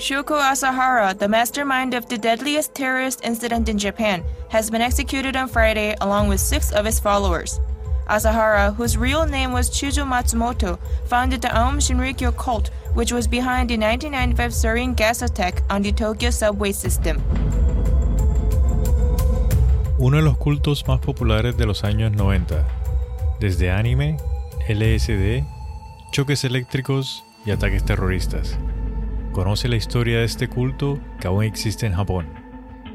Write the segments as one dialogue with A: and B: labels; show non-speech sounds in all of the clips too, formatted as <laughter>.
A: Shuko Asahara, the mastermind of the deadliest terrorist incident in Japan, has been executed on Friday along with six of his followers. Asahara, whose real name was Chujo Matsumoto, founded the Aum Shinrikyo cult, which was behind the 1995 sarin gas attack on the Tokyo subway system.
B: Uno de los cultos más populares de los años 90, desde anime, LSD, choques eléctricos y ataques terroristas. Conoce la historia de este culto que aún existe en Japón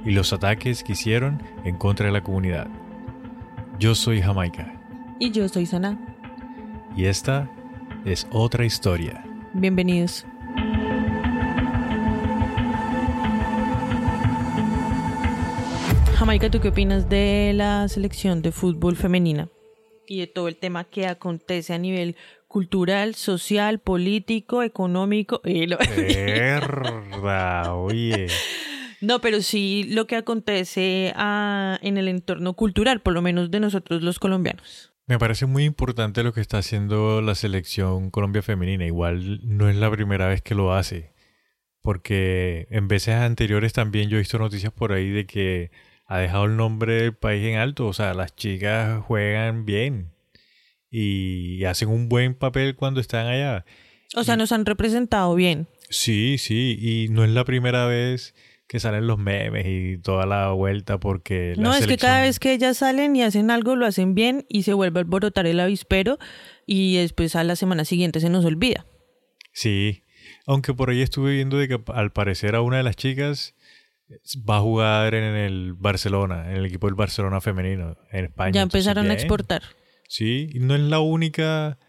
B: y los ataques que hicieron en contra de la comunidad. Yo soy Jamaica.
C: Y yo soy Sana.
B: Y esta es otra historia.
C: Bienvenidos. Jamaica, ¿tú qué opinas de la selección de fútbol femenina? Y de todo el tema que acontece a nivel cultural, social, político, económico. Y
B: oye.
C: No, pero sí lo que acontece ah, en el entorno cultural, por lo menos de nosotros los colombianos.
B: Me parece muy importante lo que está haciendo la selección Colombia femenina. Igual no es la primera vez que lo hace. Porque en veces anteriores también yo he visto noticias por ahí de que ha dejado el nombre del país en alto. O sea, las chicas juegan bien y hacen un buen papel cuando están allá.
C: O sea, nos han representado bien.
B: Sí, sí, y no es la primera vez que salen los memes y toda la vuelta porque...
C: no, es que cada vez que ellas salen y hacen algo lo hacen bien y se vuelve a alborotar el avispero y después a la semana siguiente se nos olvida.
B: Sí, aunque por ahí estuve viendo de que al parecer a una de las chicas va a jugar en el Barcelona, en el equipo del Barcelona femenino, en España.
C: Ya empezaron a exportar.
B: Sí, no es la única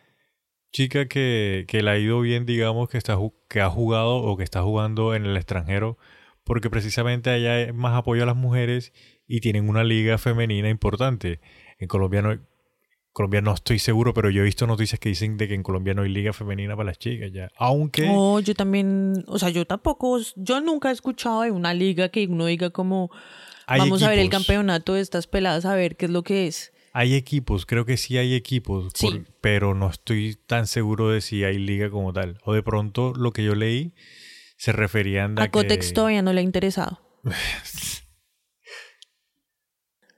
B: chica que, que le ha ido bien, digamos, que, está, que ha jugado o que está jugando en el extranjero, porque precisamente allá hay más apoyo a las mujeres y tienen una liga femenina importante. En Colombia no, Colombia no estoy seguro, pero yo he visto noticias que dicen de que en Colombia no hay liga femenina para las chicas ya. Aunque...
C: Oh, yo también, o sea, yo tampoco, yo nunca he escuchado de una liga que uno diga como, vamos a ver el campeonato de estas peladas a ver qué es lo que es.
B: Hay equipos, creo que sí hay equipos, pero no estoy tan seguro de si hay liga como tal. O de pronto lo que yo leí se referían
C: a, a Cotex todavía no le ha interesado. <laughs>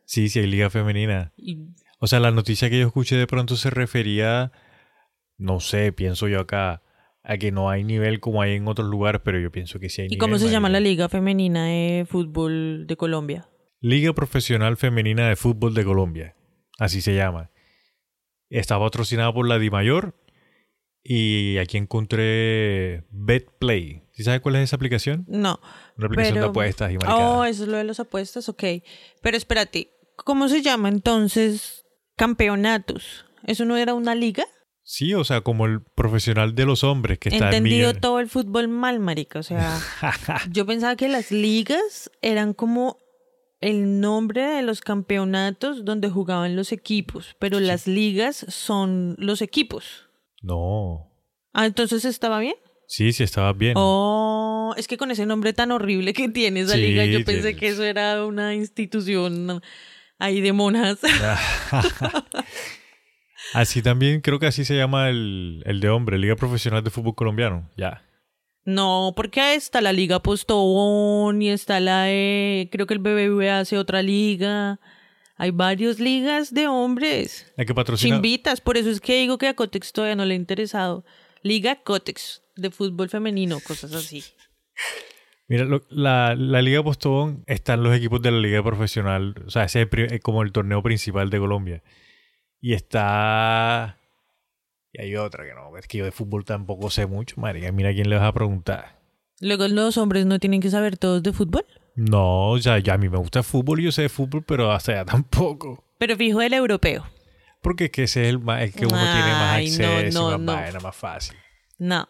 B: sí, sí hay liga femenina. O sea, la noticia que yo escuché de pronto se refería, no sé, pienso yo acá, a que no hay nivel como hay en otros lugares, pero yo pienso que sí hay
C: ¿Y
B: nivel.
C: ¿Y cómo se llama la Liga Femenina de Fútbol de Colombia?
B: Liga Profesional Femenina de Fútbol de Colombia así se llama. Está patrocinado por la Mayor y aquí encontré BetPlay. ¿Sí sabes cuál es esa aplicación?
C: No.
B: Una aplicación de apuestas y
C: Oh, eso es lo de las apuestas, ok. Pero espérate, ¿cómo se llama entonces campeonatos? ¿Eso no era una liga?
B: Sí, o sea, como el profesional de los hombres que está
C: Entendido todo el fútbol mal, marica. O sea, <laughs> yo pensaba que las ligas eran como el nombre de los campeonatos donde jugaban los equipos, pero las ligas son los equipos.
B: No.
C: Ah, entonces estaba bien.
B: Sí, sí, estaba bien.
C: Oh, es que con ese nombre tan horrible que tiene esa liga, yo pensé que eso era una institución ahí de monjas. <laughs> <laughs>
B: así también creo que así se llama el, el de hombre, Liga Profesional de Fútbol Colombiano. Ya.
C: No, porque está la Liga Postobón y está la de. Creo que el BBVA hace otra liga. Hay varias ligas de hombres.
B: La que patrocina.
C: Chimbitas, por eso es que digo que a Cotex todavía no le ha interesado. Liga Cotex de fútbol femenino, cosas así.
B: Mira, la, la, Liga Postobón están los equipos de la Liga Profesional. O sea, ese es como el torneo principal de Colombia. Y está y hay otra que no, es que yo de fútbol tampoco sé mucho, María. Mira quién le vas a preguntar.
C: Luego los hombres no tienen que saber todos de fútbol.
B: No, ya, ya a mí me gusta el fútbol y yo sé de fútbol, pero hasta ya <laughs> tampoco.
C: Pero fijo el europeo.
B: Porque es que ese es el más, que uno tiene más acceso y más más fácil.
C: No,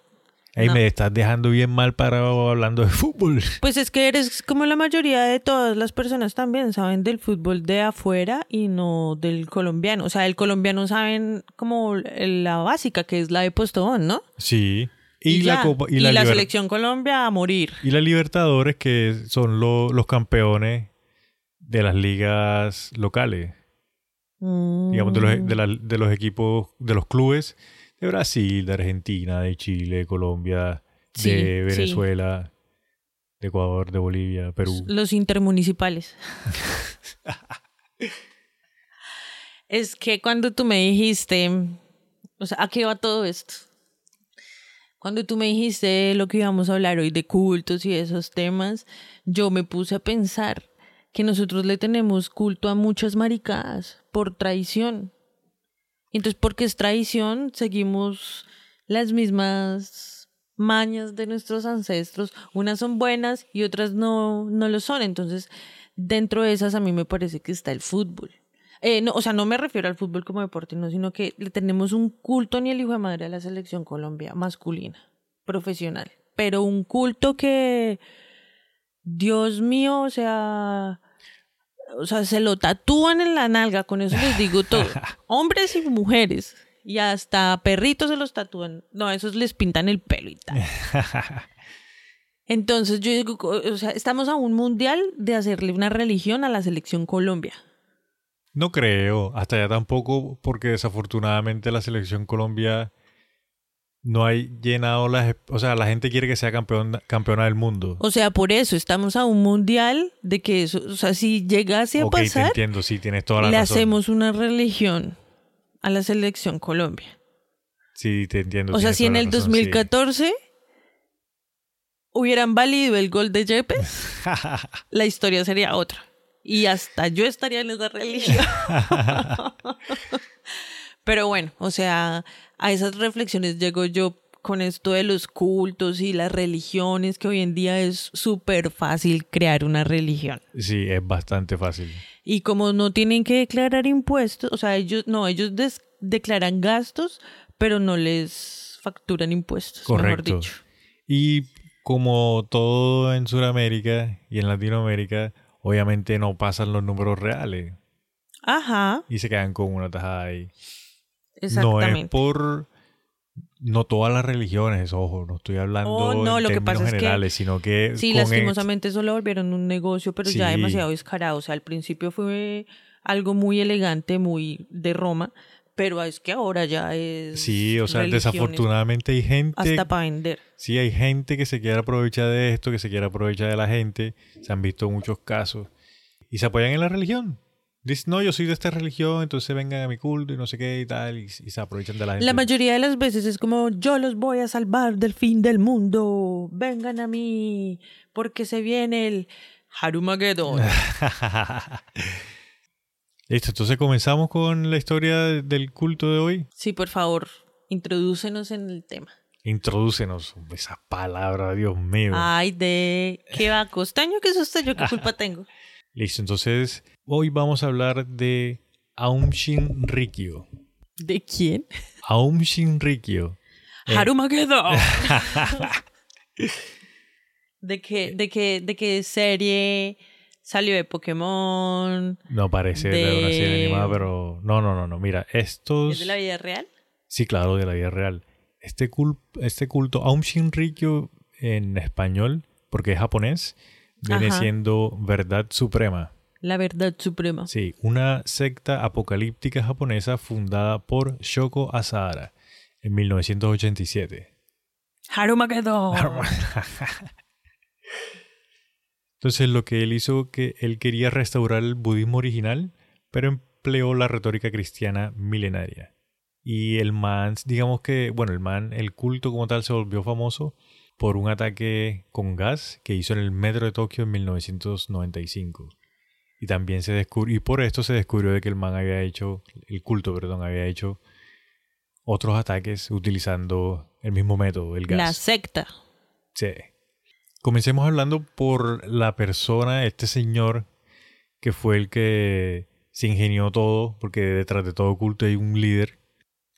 B: Ahí me estás dejando bien mal parado hablando de fútbol. <laughs>
C: Pues es que eres como la mayoría de todas las personas también saben del fútbol de afuera y no del colombiano. O sea, el colombiano saben como la básica, que es la de Postobón, ¿no?
B: Sí.
C: Y, la, y, la, selección Colombia a morir.
B: Y la Libertadores, que son los campeones de las ligas locales. Digamos, de los, de, de los equipos, de los clubes de Brasil, de Argentina, de Chile, de Colombia, de Venezuela. de Ecuador, de Bolivia, Perú.
C: Los intermunicipales. <laughs> es que cuando tú me dijiste, o sea, ¿a qué va todo esto? Cuando tú me dijiste lo que íbamos a hablar hoy de cultos y esos temas, yo me puse a pensar que nosotros le tenemos culto a muchas maricadas por traición. Entonces, porque es traición, seguimos las mismas mañas de nuestros ancestros. Unas son buenas y otras no, no lo son. Entonces, dentro de esas a mí me parece que está el fútbol. Eh, no, o sea, no me refiero al fútbol como deporte, no, sino que le tenemos un culto ni el hijo de madre a la selección Colombia masculina, profesional. Pero un culto que, Dios mío, o sea, o sea, se lo tatúan en la nalga, con eso les digo todo. <laughs> Hombres y mujeres. Y hasta perritos se los tatúan. No, esos les pintan el pelo y tal. <laughs> Entonces yo digo, o sea, estamos a un mundial de hacerle una religión a la selección Colombia.
B: No creo, hasta ya tampoco, porque desafortunadamente la selección Colombia no hay llenado las... O sea, la gente quiere que sea campeón, campeona del mundo.
C: O sea, por eso estamos a un mundial de que eso, o sea, si llegase a
B: Ok, te
C: pasar,
B: entiendo, sí, tienes toda la
C: le
B: razón.
C: hacemos una religión a la selección Colombia.
B: Sí, te entiendo.
C: O sea, si en el
B: razón, sí.
C: 2014 hubieran valido el gol de Yepes, <laughs> la historia sería otra. Y hasta yo estaría en esa religión. <laughs> <laughs> Pero bueno, o sea, a esas reflexiones llego yo con esto de los cultos y las religiones, que hoy en día es súper fácil crear una religión.
B: Sí, es bastante fácil.
C: Y como no tienen que declarar impuestos, o sea, ellos no, ellos des- declaran gastos, pero no les facturan impuestos, mejor
B: Correcto.
C: dicho.
B: Y como todo en Sudamérica y en Latinoamérica, obviamente no pasan los números reales
C: Ajá,
B: y se quedan con una tajada ahí. No es
C: exactamente.
B: por... No todas las religiones, ojo, no estoy hablando
C: Oh, no,
B: en
C: lo que
B: términos
C: pasa es que-
B: generales, sino que
C: Sí, lastimosamente eso lo volvieron un negocio, pero ya demasiado descarado. O sea, al principio fue algo muy elegante, muy de Roma, pero es que ahora ya es.
B: Sí, o sea, desafortunadamente hay gente...
C: Hasta para vender.
B: Sí, hay gente que se quiere aprovechar de esto, que se quiere aprovechar de la gente. Se han visto muchos casos. Y se apoyan en la religión. No, yo soy de esta religión, entonces vengan a mi culto y no sé qué y tal. Y, y se aprovechan de la gente.
C: La mayoría de las veces es como: Yo los voy a salvar del fin del mundo. Vengan a mí, porque se viene el Harumageddon. <laughs>
B: Listo, entonces comenzamos con la historia del culto de hoy.
C: sí, por favor, introdúcenos en el tema.
B: Introdúcenos. Esa palabra, Dios mío.
C: Ay, de. ¿Qué va? ¿Costaño? ¿Qué es usted? ¿Yo qué culpa <laughs> tengo?
B: Listo, entonces hoy vamos a hablar de Aum Shinrikyo.
C: ¿De quién?
B: Aum Shinrikyo. Eh.
C: Harumageddon. <laughs> ¿De qué, de qué, de qué serie salió de Pokémon?
B: No parece de, una serie
C: De-
B: animada, pero... No, no, no, no. Mira, estos...
C: ¿Es de la vida real?
B: Sí, claro, de la vida real. Este, cul- este culto, Aum Shinrikyo en español, porque es japonés, viene
C: Ajá.
B: siendo verdad suprema.
C: La verdad suprema.
B: Sí, una secta apocalíptica japonesa fundada por Shoko Asahara en 1987.
C: Harumageddon. <laughs>
B: Entonces lo que él hizo que él quería restaurar el budismo original, pero empleó la retórica cristiana milenaria. Y el man, digamos que, bueno, el man, el culto como tal se volvió famoso por un ataque con gas que hizo en el metro de Tokio en 1995. Y también se descubrió, y por esto se descubrió de que el man había hecho, el culto, perdón, había hecho otros ataques utilizando el mismo método, el gas.
C: La secta.
B: Sí. Comencemos hablando por la persona, este señor, que fue el que se ingenió todo, porque detrás de todo culto hay un líder.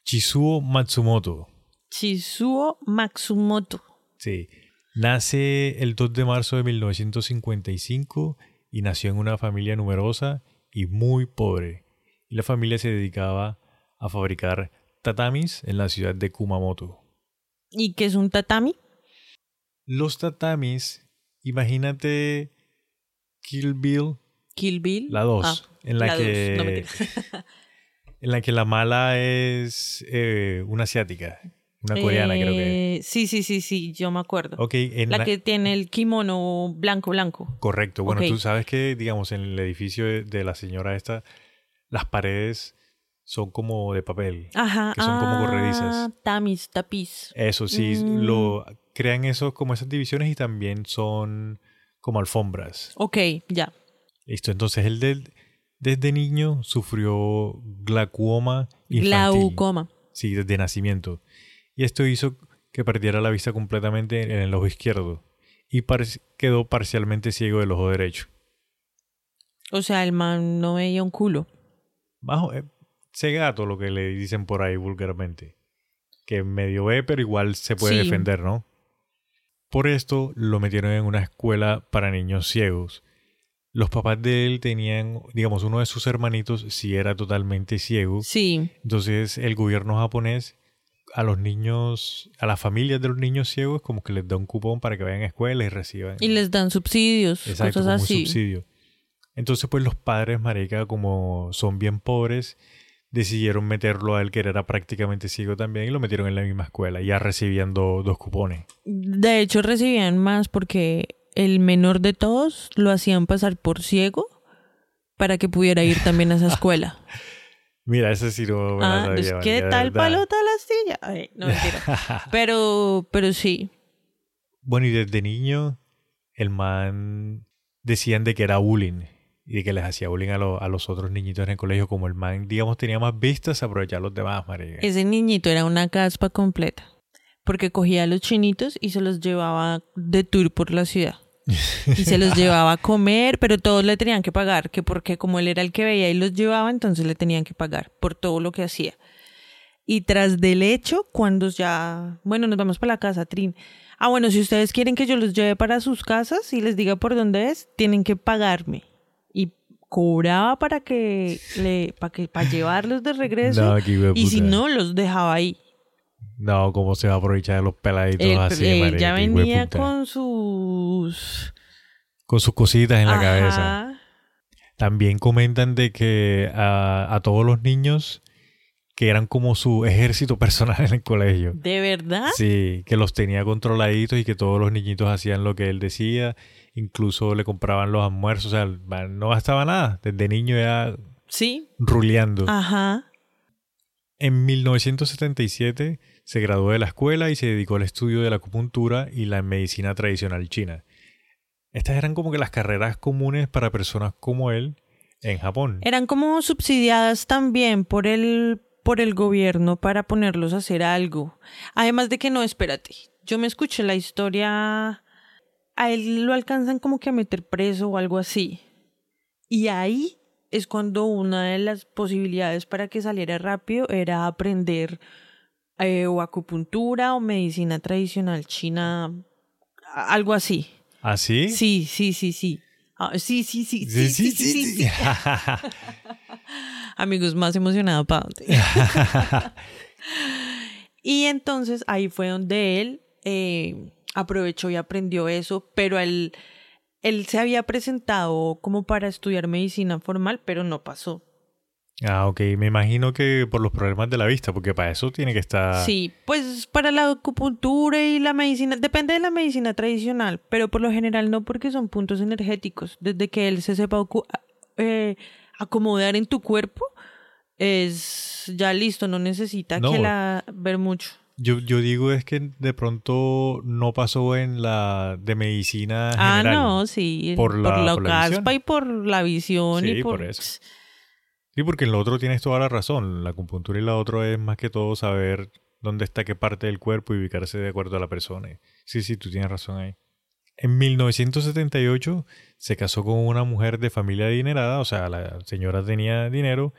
B: Chizuo Matsumoto.
C: Chizuo Matsumoto.
B: Sí. Nace el 2 de marzo de 1955 y nació en una familia numerosa y muy pobre. Y la familia se dedicaba a fabricar tatamis en la ciudad de Kumamoto.
C: ¿Y qué es un tatami?
B: Los tatamis, imagínate Kill Bill,
C: Kill Bill.
B: la 2,
C: Ah,
B: en la,
C: la dos,
B: que
C: no mentira. <laughs>
B: en la que la mala es eh, una asiática. Una coreana creo que.
C: Eh, Sí, sí, sí, sí, yo me acuerdo.
B: En
C: La
B: la-
C: que tiene el kimono blanco, blanco.
B: Correcto. Bueno,
C: Ok.
B: tú sabes que, digamos, en el edificio de, de la señora esta, las paredes son como de papel.
C: Ajá.
B: Que son como
C: ah,
B: corredizas.
C: Tamis, tapiz.
B: Eso sí,
C: Mm.
B: lo crean esos como esas divisiones y también son como alfombras.
C: Ok, ya.
B: Listo. Entonces él del- desde niño sufrió glaucoma infantil.
C: Glaucoma.
B: Sí, desde nacimiento. Y esto hizo que perdiera la vista completamente en el ojo izquierdo y par- quedó parcialmente ciego del ojo derecho.
C: O sea, el man no veía un culo.
B: Bajo, eh, cegato, lo que le dicen por ahí vulgarmente. Que medio ve, pero igual se puede
C: Sí.
B: defender, ¿no? Por esto lo metieron en una escuela para niños ciegos. Los papás de él tenían, digamos, uno de sus hermanitos sí era totalmente ciego.
C: Sí.
B: Entonces el gobierno japonés a los niños, a las familias de los niños ciegos, como que les da un cupón para que vayan a escuela y reciban.
C: Y les dan subsidios,
B: Exacto,
C: cosas
B: un
C: así.
B: subsidio. Entonces, pues los padres, marica, como son bien pobres, decidieron meterlo a él, que era prácticamente ciego también, y lo metieron en la misma escuela, ya recibiendo dos cupones.
C: De hecho, recibían más porque el menor de todos lo hacían pasar por ciego para que pudiera ir también a esa <laughs> escuela.
B: Mira, ese sí no me la
C: ah,
B: sabía,
C: pues, ¿qué tal palota la astilla? Ay, no, mentira. <laughs> pero, pero sí.
B: Bueno, y desde niño, el man decían de que era bullying. Y de que les hacía bullying a, lo- a los otros niñitos en el colegio. Como el man, digamos, tenía más vistas, aprovechar a los demás, marica.
C: Ese niñito era una caspa completa. Porque cogía a los chinitos y se los llevaba de tour por la ciudad. Y se los llevaba a comer, pero todos le tenían que pagar, que porque como él era el que veía y los llevaba, entonces le tenían que pagar por todo lo que hacía. Y tras del hecho, cuando ya, bueno, nos vamos para la casa, Trin. Ah, bueno, si ustedes quieren que yo los lleve para sus casas y les diga por dónde es, tienen que pagarme. Y cobraba para que le, para que, para llevarlos de regreso.
B: No,
C: y si no, los dejaba ahí.
B: No, ¿cómo se va a aprovechar de los peladitos
C: Él,
B: así,
C: él ya venía con sus...
B: Con sus cositas en la cabeza. También comentan de que a, a todos los niños que eran como su ejército <laughs> personal en el colegio.
C: ¿De verdad?
B: Sí, que los tenía controladitos y que todos los niñitos hacían lo que él decía. Incluso le compraban los almuerzos. O sea, el no gastaba nada. Desde niño ya
C: Sí.
B: ruleando.
C: Ajá.
B: En 1977 se graduó de la escuela y se dedicó al estudio de la acupuntura y la medicina tradicional china. Estas eran como que las carreras comunes para personas como él en Japón.
C: Eran como subsidiadas también por el, por el gobierno para ponerlos a hacer algo. Además de que no, espérate. Yo me escuché la historia. A él lo alcanzan como que a meter preso o algo así. Y ahí es cuando una de las posibilidades para que saliera rápido era aprender eh, o acupuntura o medicina tradicional china, algo así.
B: ¿Así?
C: Sí, sí, sí, sí. Ah, sí, sí, sí, sí, sí, sí, sí, sí. <laughs> Amigos, más emocionado para <laughs> dónde. y entonces ahí fue donde él eh, aprovechó y aprendió eso, pero él, él se había presentado como para estudiar medicina formal, pero no pasó.
B: Ah, ok. Me imagino que por los problemas de la vista, porque para eso tiene que estar...
C: Sí, pues para la acupuntura y la medicina, depende de la medicina tradicional, pero por lo general no porque son puntos energéticos. Desde que él se sepa eh, acomodar en tu cuerpo, es ya listo, no necesita
B: No.
C: que la ver mucho.
B: Yo, yo digo es que de pronto no pasó en la de medicina
C: Ah,
B: general.
C: no, sí,
B: por
C: por
B: la-
C: la,
B: por la
C: caspa
B: visión.
C: y por la visión
B: Sí,
C: y por,
B: por eso. Sí, porque en lo otro tienes toda la razón. La acupuntura y la otra es más que todo saber dónde está qué parte del cuerpo y ubicarse de acuerdo a la persona. Sí, sí, tú tienes razón ahí. En 1978 se casó con una mujer de familia adinerada, o sea, la señora tenía dinero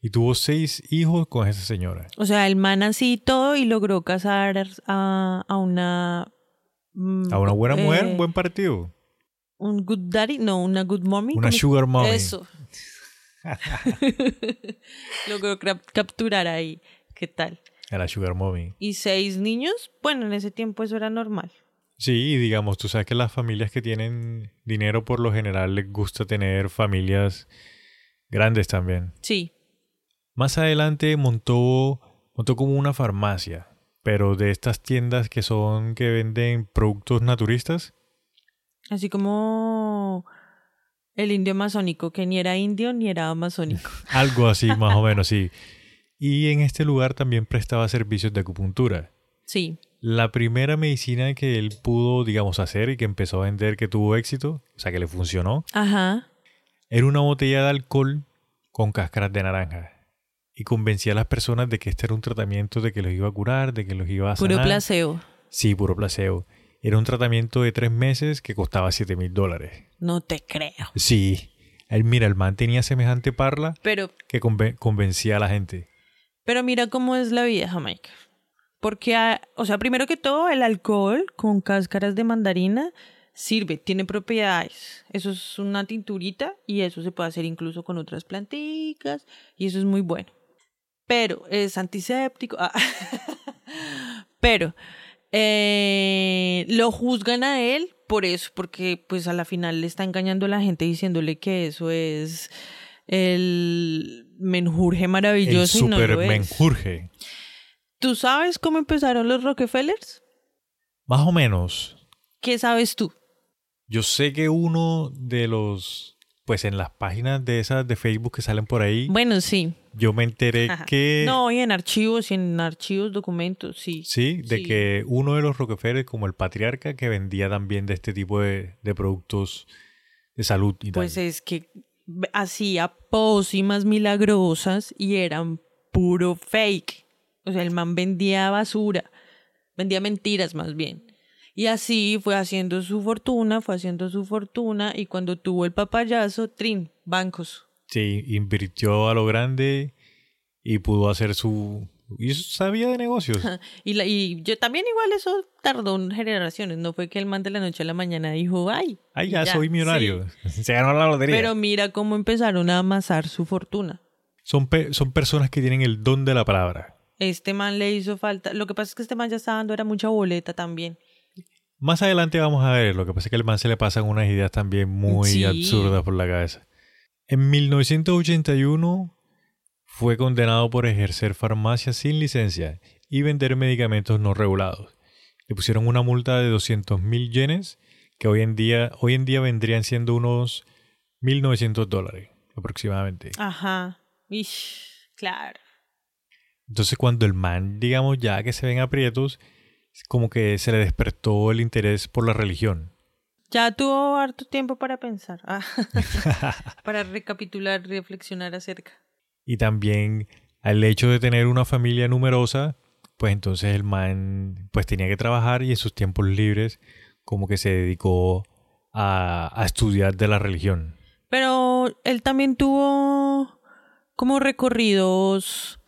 B: y tuvo seis hijos con esa señora.
C: O sea, el man así y todo y logró casar a, a una... mm,
B: A una buena mujer,
C: eh,
B: un buen partido.
C: Un good daddy, no, una good mommy.
B: Una
C: ¿cómo-
B: sugar mommy.
C: Eso. <laughs> Logró capturar ahí. ¿Qué tal?
B: A la sugar mommy.
C: ¿Y seis niños? Bueno, en ese tiempo eso era normal.
B: Sí, y digamos, tú sabes que las familias que tienen dinero por lo general les gusta tener familias grandes también.
C: Sí.
B: Más adelante montó, montó como una farmacia pero de estas tiendas que son que venden productos naturistas.
C: Así como el indio amazónico, que ni era indio ni era amazónico. <laughs>
B: Algo así, más o menos, sí. Y en este lugar también prestaba servicios de acupuntura.
C: Sí.
B: La primera medicina que él pudo, digamos, hacer y que empezó a vender que tuvo éxito, o sea, que le funcionó,
C: Ajá.
B: era una botella de alcohol con cáscaras de naranja. Y convencía a las personas de que este era un tratamiento de que los iba a curar, de que los iba a sanar.
C: Puro placebo.
B: Sí, puro placebo. Era un tratamiento de tres meses que costaba 7 mil dólares.
C: No te creo.
B: Sí. Mira, el man tenía semejante parla
C: Pero,
B: que conven- convencía a la gente.
C: pero mira cómo es la vida, Jamaica. Porque, ah, o sea, primero que todo, el alcohol con cáscaras de mandarina sirve, tiene propiedades. Eso es una tinturita y eso se puede hacer incluso con otras planticas y eso es muy bueno. Pero es antiséptico. ah. <laughs> Pero eh, lo juzgan a él por eso, porque pues a la final le está engañando a la gente diciéndole que eso es el menjurje
B: El
C: maravilloso y no lo es.
B: menjurje.
C: ¿Tú sabes cómo empezaron los Rockefellers?
B: Más o menos.
C: ¿Qué sabes tú?
B: Yo sé que uno de los, pues en las páginas de esas de Facebook que salen por ahí,
C: Bueno, sí.
B: Yo me enteré que,
C: No, y en archivos, y en archivos, documentos, sí.
B: sí, de
C: sí.
B: que uno de los Rockefeller, como el patriarca, que vendía también de este tipo de, de productos de salud y
C: Pues
B: tal.
C: es que hacía pócimas milagrosas y eran puro fake. O sea, el man vendía basura, vendía mentiras más bien. Y así fue haciendo su fortuna, fue haciendo su fortuna y cuando tuvo el papayazo, trin, bancos.
B: Sí, invirtió a lo grande y pudo hacer su... Y sabía de negocios. <laughs>
C: Y, la, y yo también igual eso tardó en generaciones, no fue que el man de la noche a la mañana dijo, ay,
B: Ay, ya, soy millonario.
C: sí. <laughs>
B: Se ganó la lotería.
C: Pero mira cómo empezaron a amasar su fortuna.
B: Son, pe- son personas que tienen el don de la palabra.
C: Este man le hizo falta. Lo que pasa es que este man ya estaba dando era mucha boleta también.
B: Más adelante vamos a ver, lo que pasa es que al man se le pasan unas ideas también muy
C: Sí.
B: absurdas por la cabeza. En 1981 fue condenado por ejercer farmacia sin licencia y vender medicamentos no regulados. Le pusieron una multa de 200 mil yenes, que hoy en día, hoy en día vendrían siendo unos 1.900 dólares aproximadamente.
C: Ajá. Ish, claro.
B: Entonces cuando el man, digamos, ya que se ven aprietos, como que se le despertó el interés por la religión.
C: Ya tuvo harto tiempo para pensar. Ah, <laughs> <laughs> para recapitular, reflexionar acerca.
B: Y también al hecho de tener una familia numerosa, pues entonces el man pues tenía que trabajar y en sus tiempos libres como que se dedicó a, a estudiar de la religión.
C: Pero él también tuvo como recorridos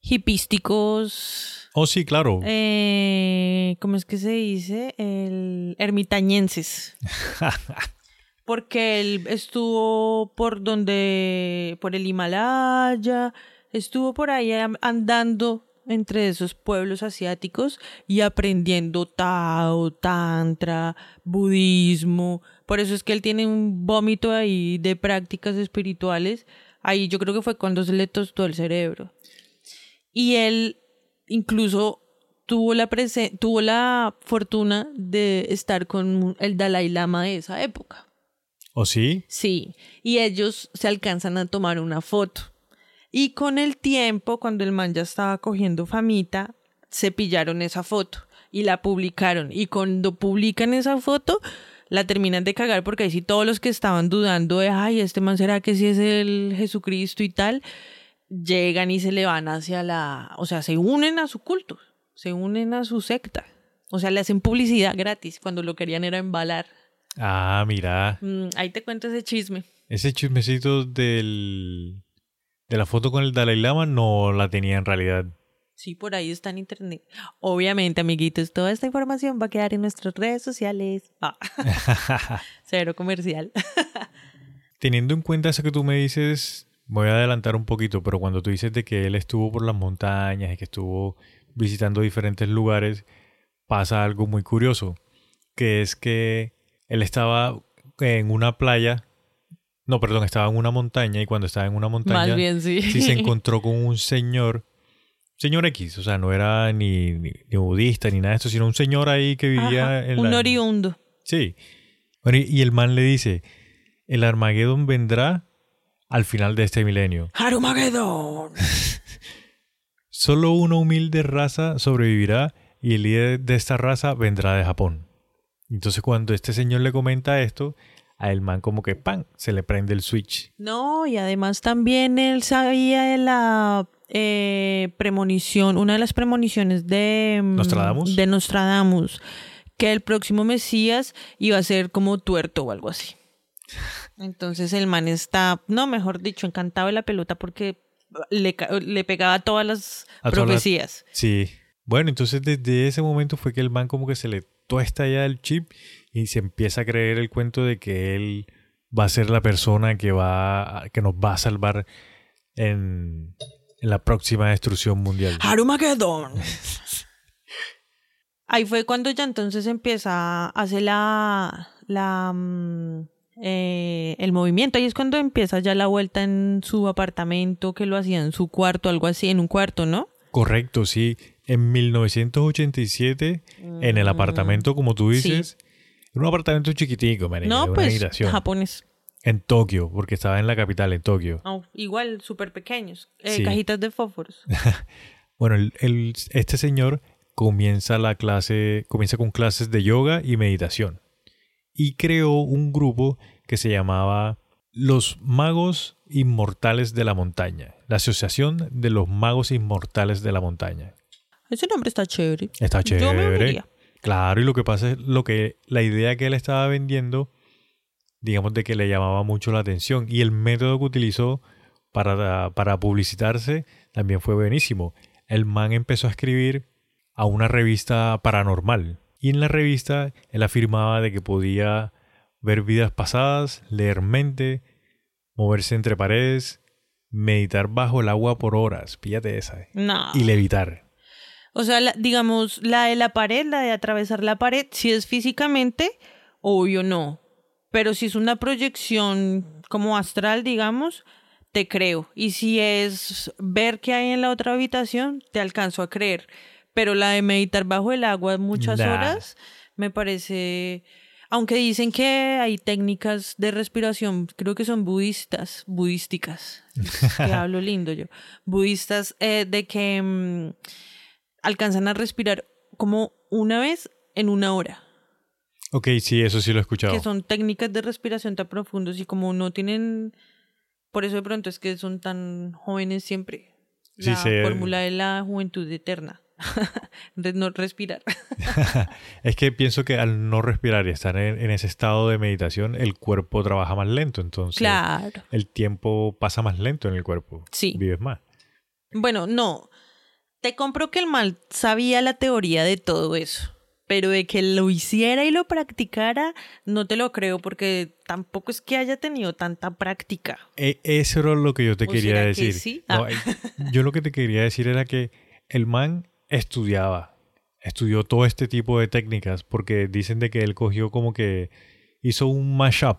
C: hipísticos.
B: Oh, sí, claro.
C: Eh, ¿Cómo es que se dice? El ermitañenses. <laughs> Porque él estuvo por donde, por el Himalaya, estuvo por ahí andando entre esos pueblos asiáticos y aprendiendo Tao, Tantra, budismo. Por eso es que él tiene un vómito ahí de prácticas espirituales. Ahí yo creo que fue cuando se le tostó el cerebro. Y él incluso tuvo la, tuvo la fortuna de estar con el Dalai Lama de esa época.
B: ¿O sí?
C: Sí, y ellos se alcanzan a tomar una foto. Y con el tiempo, cuando el man ya estaba cogiendo famita, se pillaron esa foto y la publicaron. Y cuando publican esa foto, la terminan de cagar porque ahí sí todos los que estaban dudando de, ay, este man será que sí es el Jesucristo y tal, llegan y se le van hacia la, o sea, se unen a su culto, se unen a su secta. O sea, le hacen publicidad gratis cuando lo querían era embalar.
B: Ah, mira.
C: Mm, ahí te cuento ese chisme.
B: Ese chismecito del, de la foto con el Dalai Lama no la tenía en realidad.
C: Sí, por ahí está en internet. Obviamente, amiguitos, toda esta información va a quedar en nuestras redes sociales. Ah. <laughs> Cero comercial. <laughs>
B: Teniendo en cuenta eso que tú me dices, voy a adelantar un poquito, pero cuando tú dices de que él estuvo por las montañas y que estuvo visitando diferentes lugares, pasa algo muy curioso, que es que él estaba en una playa, no, perdón, estaba en una montaña y cuando estaba en una montaña,
C: Más bien, sí.
B: sí se <laughs> encontró con un señor, señor X, o sea, no era ni, ni, ni budista ni nada de esto, sino un señor ahí que vivía
C: Ajá,
B: en
C: un
B: la...
C: oriundo.
B: Sí. Bueno, y, y el man le dice, el Armagedón vendrá al final de este milenio.
C: Harumagedón. <laughs>
B: Solo una humilde raza sobrevivirá y el líder de esta raza vendrá de Japón. Entonces cuando este señor le comenta esto, a el man como que ¡pam! se le prende el switch.
C: No, y además también él sabía de la eh, premonición, una de las premoniciones de mm,
B: ¿Nostradamus?
C: de Nostradamus, que el próximo Mesías iba a ser como tuerto o algo así. Entonces el man está, no, mejor dicho, encantado de la pelota porque le, le pegaba todas las
B: A
C: profecías.
B: Sí. Bueno, entonces desde ese momento fue que el man como que se le tuesta ya el chip y se empieza a creer el cuento de que él va a ser la persona que va que nos va a salvar en, en la próxima destrucción mundial.
C: Harumagedón. <laughs> Ahí fue cuando ya entonces empieza a hacer la, la mm, eh, el movimiento. Ahí es cuando empieza ya la vuelta en su apartamento, que lo hacía en su cuarto, algo así, en un cuarto, ¿no?
B: Correcto, sí. En 1987, en el apartamento, como tú
C: Mm, sí.
B: dices, era un apartamento chiquitico, marica, de
C: No,
B: una
C: pues
B: habitación.
C: japonés.
B: En Tokio, porque estaba en la capital, en Tokio.
C: Oh, igual, súper pequeños. Eh,
B: Sí.
C: Cajitas de fósforos. <laughs>
B: Bueno, el- el- este señor comienza la clase, comienza con clases de yoga y meditación. Y creó un grupo que se llamaba Los Magos Inmortales de la Montaña. La Asociación de los Magos Inmortales de la Montaña.
C: Ese nombre está chévere.
B: Está
C: Yo me
B: chévere. Claro, y lo que pasa es lo que la idea que él estaba vendiendo, digamos de que le llamaba mucho la atención y el método que utilizó para, para publicitarse también fue buenísimo. El man empezó a escribir a una revista paranormal y en la revista él afirmaba de que podía ver vidas pasadas, leer mente, moverse entre paredes, meditar bajo el agua por horas, píllate esa,
C: No.
B: y levitar.
C: O sea, la- digamos, la de la pared, la de atravesar la pared, si es físicamente, obvio no. Pero si es una proyección como astral, digamos, te creo. Y si es ver qué hay en la otra habitación, te alcanzo a creer. Pero la de meditar bajo el agua muchas
B: Nah.
C: horas, me parece... Aunque dicen que hay técnicas de respiración, creo que son budistas, budísticas, <laughs> que hablo lindo yo, budistas, eh, de que mm, alcanzan a respirar como una vez en una hora.
B: Ok, sí, eso sí lo he escuchado.
C: Que son técnicas de respiración tan profundos y como no tienen... Por eso de pronto es que son tan jóvenes siempre. La fórmula de la juventud eterna. <laughs> no respirar. <laughs> <laughs>
B: Es que pienso que al no respirar y estar en, en ese estado de meditación, el cuerpo trabaja más lento, entonces
C: claro.
B: el tiempo pasa más lento en el cuerpo.
C: Sí.
B: Vives más.
C: Bueno, no. Te compro que el mal sabía la teoría de todo eso. Pero de que lo hiciera y lo practicara, no te lo creo porque tampoco es que haya tenido tanta práctica.
B: E- eso era lo que yo te
C: ¿O
B: quería
C: que
B: decir.
C: sí? Ah.
B: yo lo que te quería decir era que el man estudiaba, estudió todo este tipo de técnicas porque dicen de que él cogió como que hizo un mashup,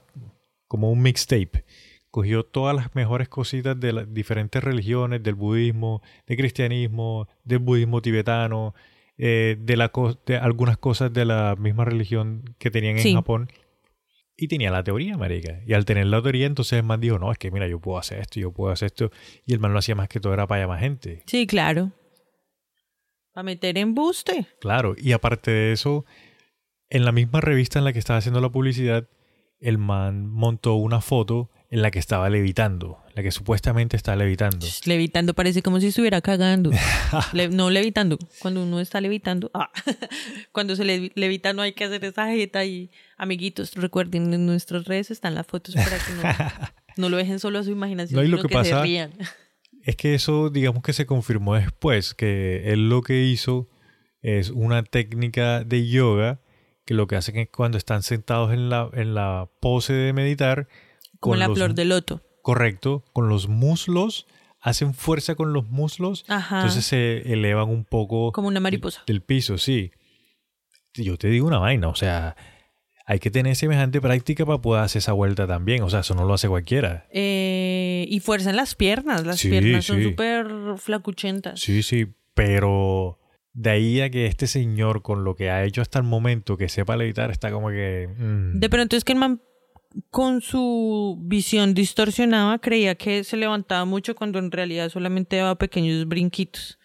B: como un mixtape. Cogió todas las mejores cositas de las diferentes religiones, del budismo, del cristianismo, del budismo tibetano, eh, de, la co- de algunas cosas de la misma religión que tenían en
C: Sí.
B: Japón. Y tenía la teoría, marica. Y al tener la teoría, entonces el man dijo, no, es que mira, yo puedo hacer esto, yo puedo hacer esto. Y el man lo hacía más que todo era para llamar gente.
C: Sí, claro. Para meter embuste.
B: Claro, y aparte de eso, en la misma revista en la que estaba haciendo la publicidad, el man montó una foto en la que estaba levitando, la que supuestamente está levitando.
C: Levitando parece como si estuviera cagando. Le- no levitando. Cuando uno está levitando. ah, <laughs> Cuando se le- levita no hay que hacer esa jeta y amiguitos, recuerden, en nuestras redes están las fotos para que no, <laughs> no lo dejen solo a su imaginación,
B: No, y lo
C: sino
B: que
C: que, se
B: pasa-
C: rían.
B: Es que eso, digamos que se confirmó después, que él lo que hizo es una técnica de yoga que lo que hacen es cuando están sentados en la, en la pose de meditar,
C: Como
B: con
C: la
B: los-
C: flor de loto.
B: correcto, con los muslos, hacen fuerza con los muslos,
C: Ajá.
B: entonces se elevan un poco
C: como una mariposa.
B: del piso, sí. Yo te digo una vaina, o sea, hay que tener semejante práctica para poder hacer esa vuelta también, o sea, eso no lo hace cualquiera.
C: Eh, y fuerza en las piernas. Las
B: Sí,
C: piernas son
B: sí.
C: súper flacuchentas.
B: Sí, sí, pero de ahí a que este señor, con lo que ha hecho hasta el momento, que sepa levitar, está como que... mm,
C: De pronto es que el man con su visión distorsionada creía que se levantaba mucho cuando en realidad solamente daba pequeños brinquitos.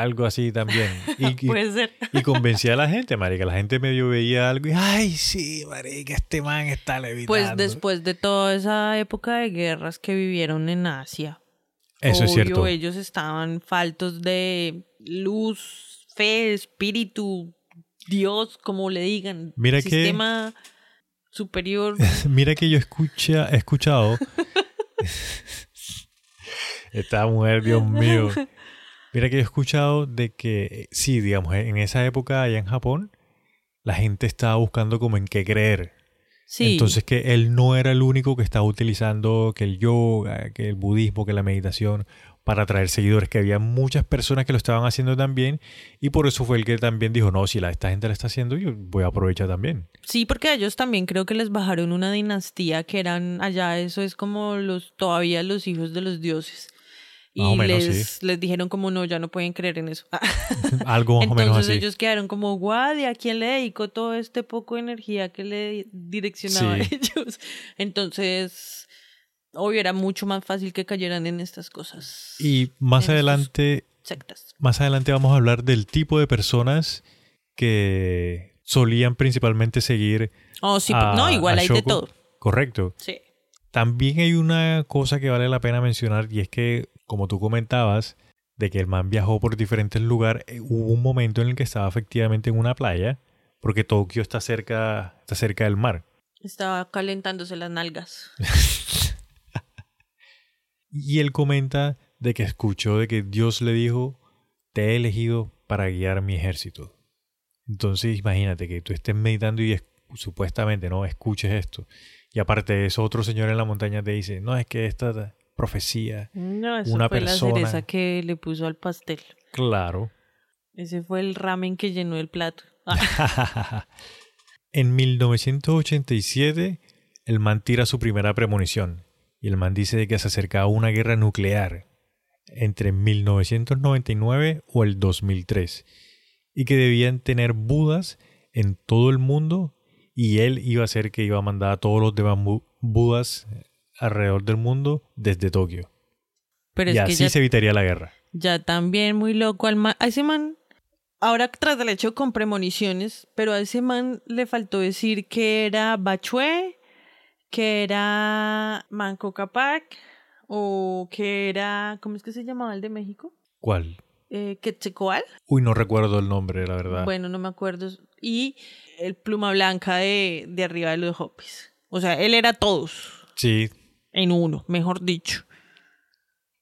B: Algo así también. Y, y- <laughs>
C: Puede ser.
B: y convencía a la gente, marica. La gente medio veía algo y, ay, sí, marica, este man está levitando.
C: Pues después de toda esa época de guerras que vivieron en Asia,
B: Eso es
C: obvio,
B: cierto.
C: ellos estaban faltos de luz, fe, espíritu, Dios, como le digan.
B: Mira que-
C: sistema superior. <laughs>
B: Mira que yo escucha, he escuchado. <laughs> Esta mujer, Dios mío. Mira que yo he escuchado de que, eh, sí, digamos, en esa época allá en Japón, la gente estaba buscando como en qué creer.
C: Sí.
B: Entonces que él no era el único que estaba utilizando que el yoga, que el budismo, que la meditación para atraer seguidores, que había muchas personas que lo estaban haciendo también y por eso fue el que también dijo, no, si la, esta gente lo está haciendo, yo voy a aprovechar también.
C: Sí, porque a ellos también creo que les bajaron una dinastía que eran allá, eso es como los todavía los hijos de los dioses. Y
B: Más o menos,
C: les, les dijeron como no, ya no pueden creer en eso.
B: Algo más o menos
C: Entonces
B: así.
C: ellos quedaron como, guau, ¿y a quién le dedicó todo este poco de energía que le direccionaba
B: Sí.
C: a <laughs> ellos? Entonces, obvio, era mucho más fácil que cayeran en estas cosas.
B: Y más adelante,
C: sectas.
B: más adelante vamos a hablar del tipo de personas que solían principalmente seguir
C: Oh, sí,
B: a,
C: no, igual hay de todo.
B: Correcto.
C: Sí.
B: También hay una cosa que vale la pena mencionar y es que, como tú comentabas, de que el man viajó por diferentes lugares, eh, hubo un momento en el que estaba efectivamente en una playa, porque Tokio está cerca, está cerca del mar.
C: Estaba calentándose las nalgas. <laughs>
B: Y él comenta de que escuchó de que Dios le dijo, te he elegido para guiar mi ejército. Entonces imagínate que tú estés meditando y es- supuestamente no escuches esto. Y aparte de eso, otro señor en la montaña te dice, no, es que esta profecía,
C: No, eso
B: Una
C: fue
B: persona-
C: la cereza que le puso al pastel.
B: claro.
C: Ese fue el ramen que llenó el plato. Ah, <laughs>
B: en 1987, el man tira su primera premonición. Y el man dice que se acercaba una guerra nuclear entre 1999 o el 2003. Y que debían tener budas en todo el mundo. Y él iba a ser que iba a mandar a todos los demás bu- budas alrededor del mundo desde Tokio.
C: Pero
B: y
C: es que
B: así
C: ya,
B: se evitaría la guerra.
C: ya también muy loco al man. A ese man, ahora tras del hecho con premoniciones, pero a ese man le faltó decir que era Bachue, que era Manco Capac, o que era, ¿cómo es que se llamaba el de México?
B: ¿Cuál?
C: Eh.
B: Uy, no recuerdo el nombre, la verdad.
C: Bueno, no me acuerdo. Y el pluma blanca de, de arriba de los Hopis. O sea, él era todos
B: Sí,
C: en uno, mejor dicho.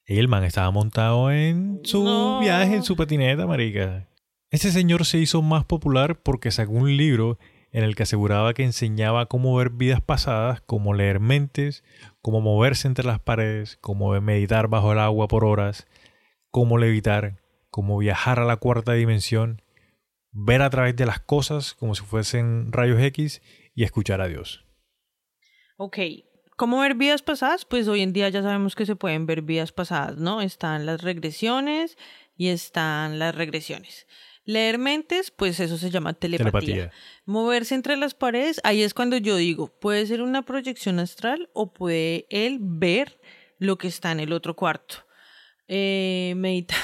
B: El man estaba montado en su
C: No.
B: viaje, en su patineta, marica. Este señor se hizo más popular porque sacó un libro en el que aseguraba que enseñaba cómo ver vidas pasadas, cómo leer mentes, cómo moverse entre las paredes, cómo meditar bajo el agua por horas, cómo levitar, cómo viajar a la cuarta dimensión, ver a través de las cosas como si fuesen rayos X y escuchar a Dios.
C: Ok. ¿Cómo ver vidas pasadas? Pues hoy en día ya sabemos que se pueden ver vidas pasadas, ¿no? Están las regresiones y están las regresiones. Leer mentes, pues eso se llama telepatía.
B: Telepatía.
C: Moverse entre las paredes, ahí es cuando yo digo, puede ser una proyección astral o puede él ver lo que está en el otro cuarto. Eh, meditar.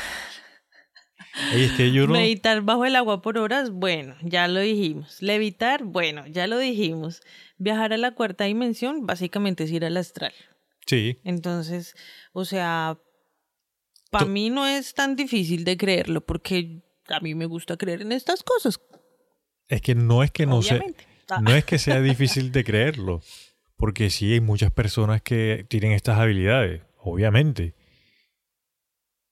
B: Ey, es que yo no...
C: Meditar bajo el agua por horas, bueno, ya lo dijimos. Levitar, bueno, ya lo dijimos. Viajar a la cuarta dimensión, básicamente es ir al astral.
B: Sí,
C: Entonces, o sea, para mí no es tan difícil de creerlo porque a mí me gusta creer en estas cosas.
B: es que no es que no
C: obviamente. Ah.
B: No es que sea difícil de creerlo, porque sí hay muchas personas que tienen estas habilidades, obviamente.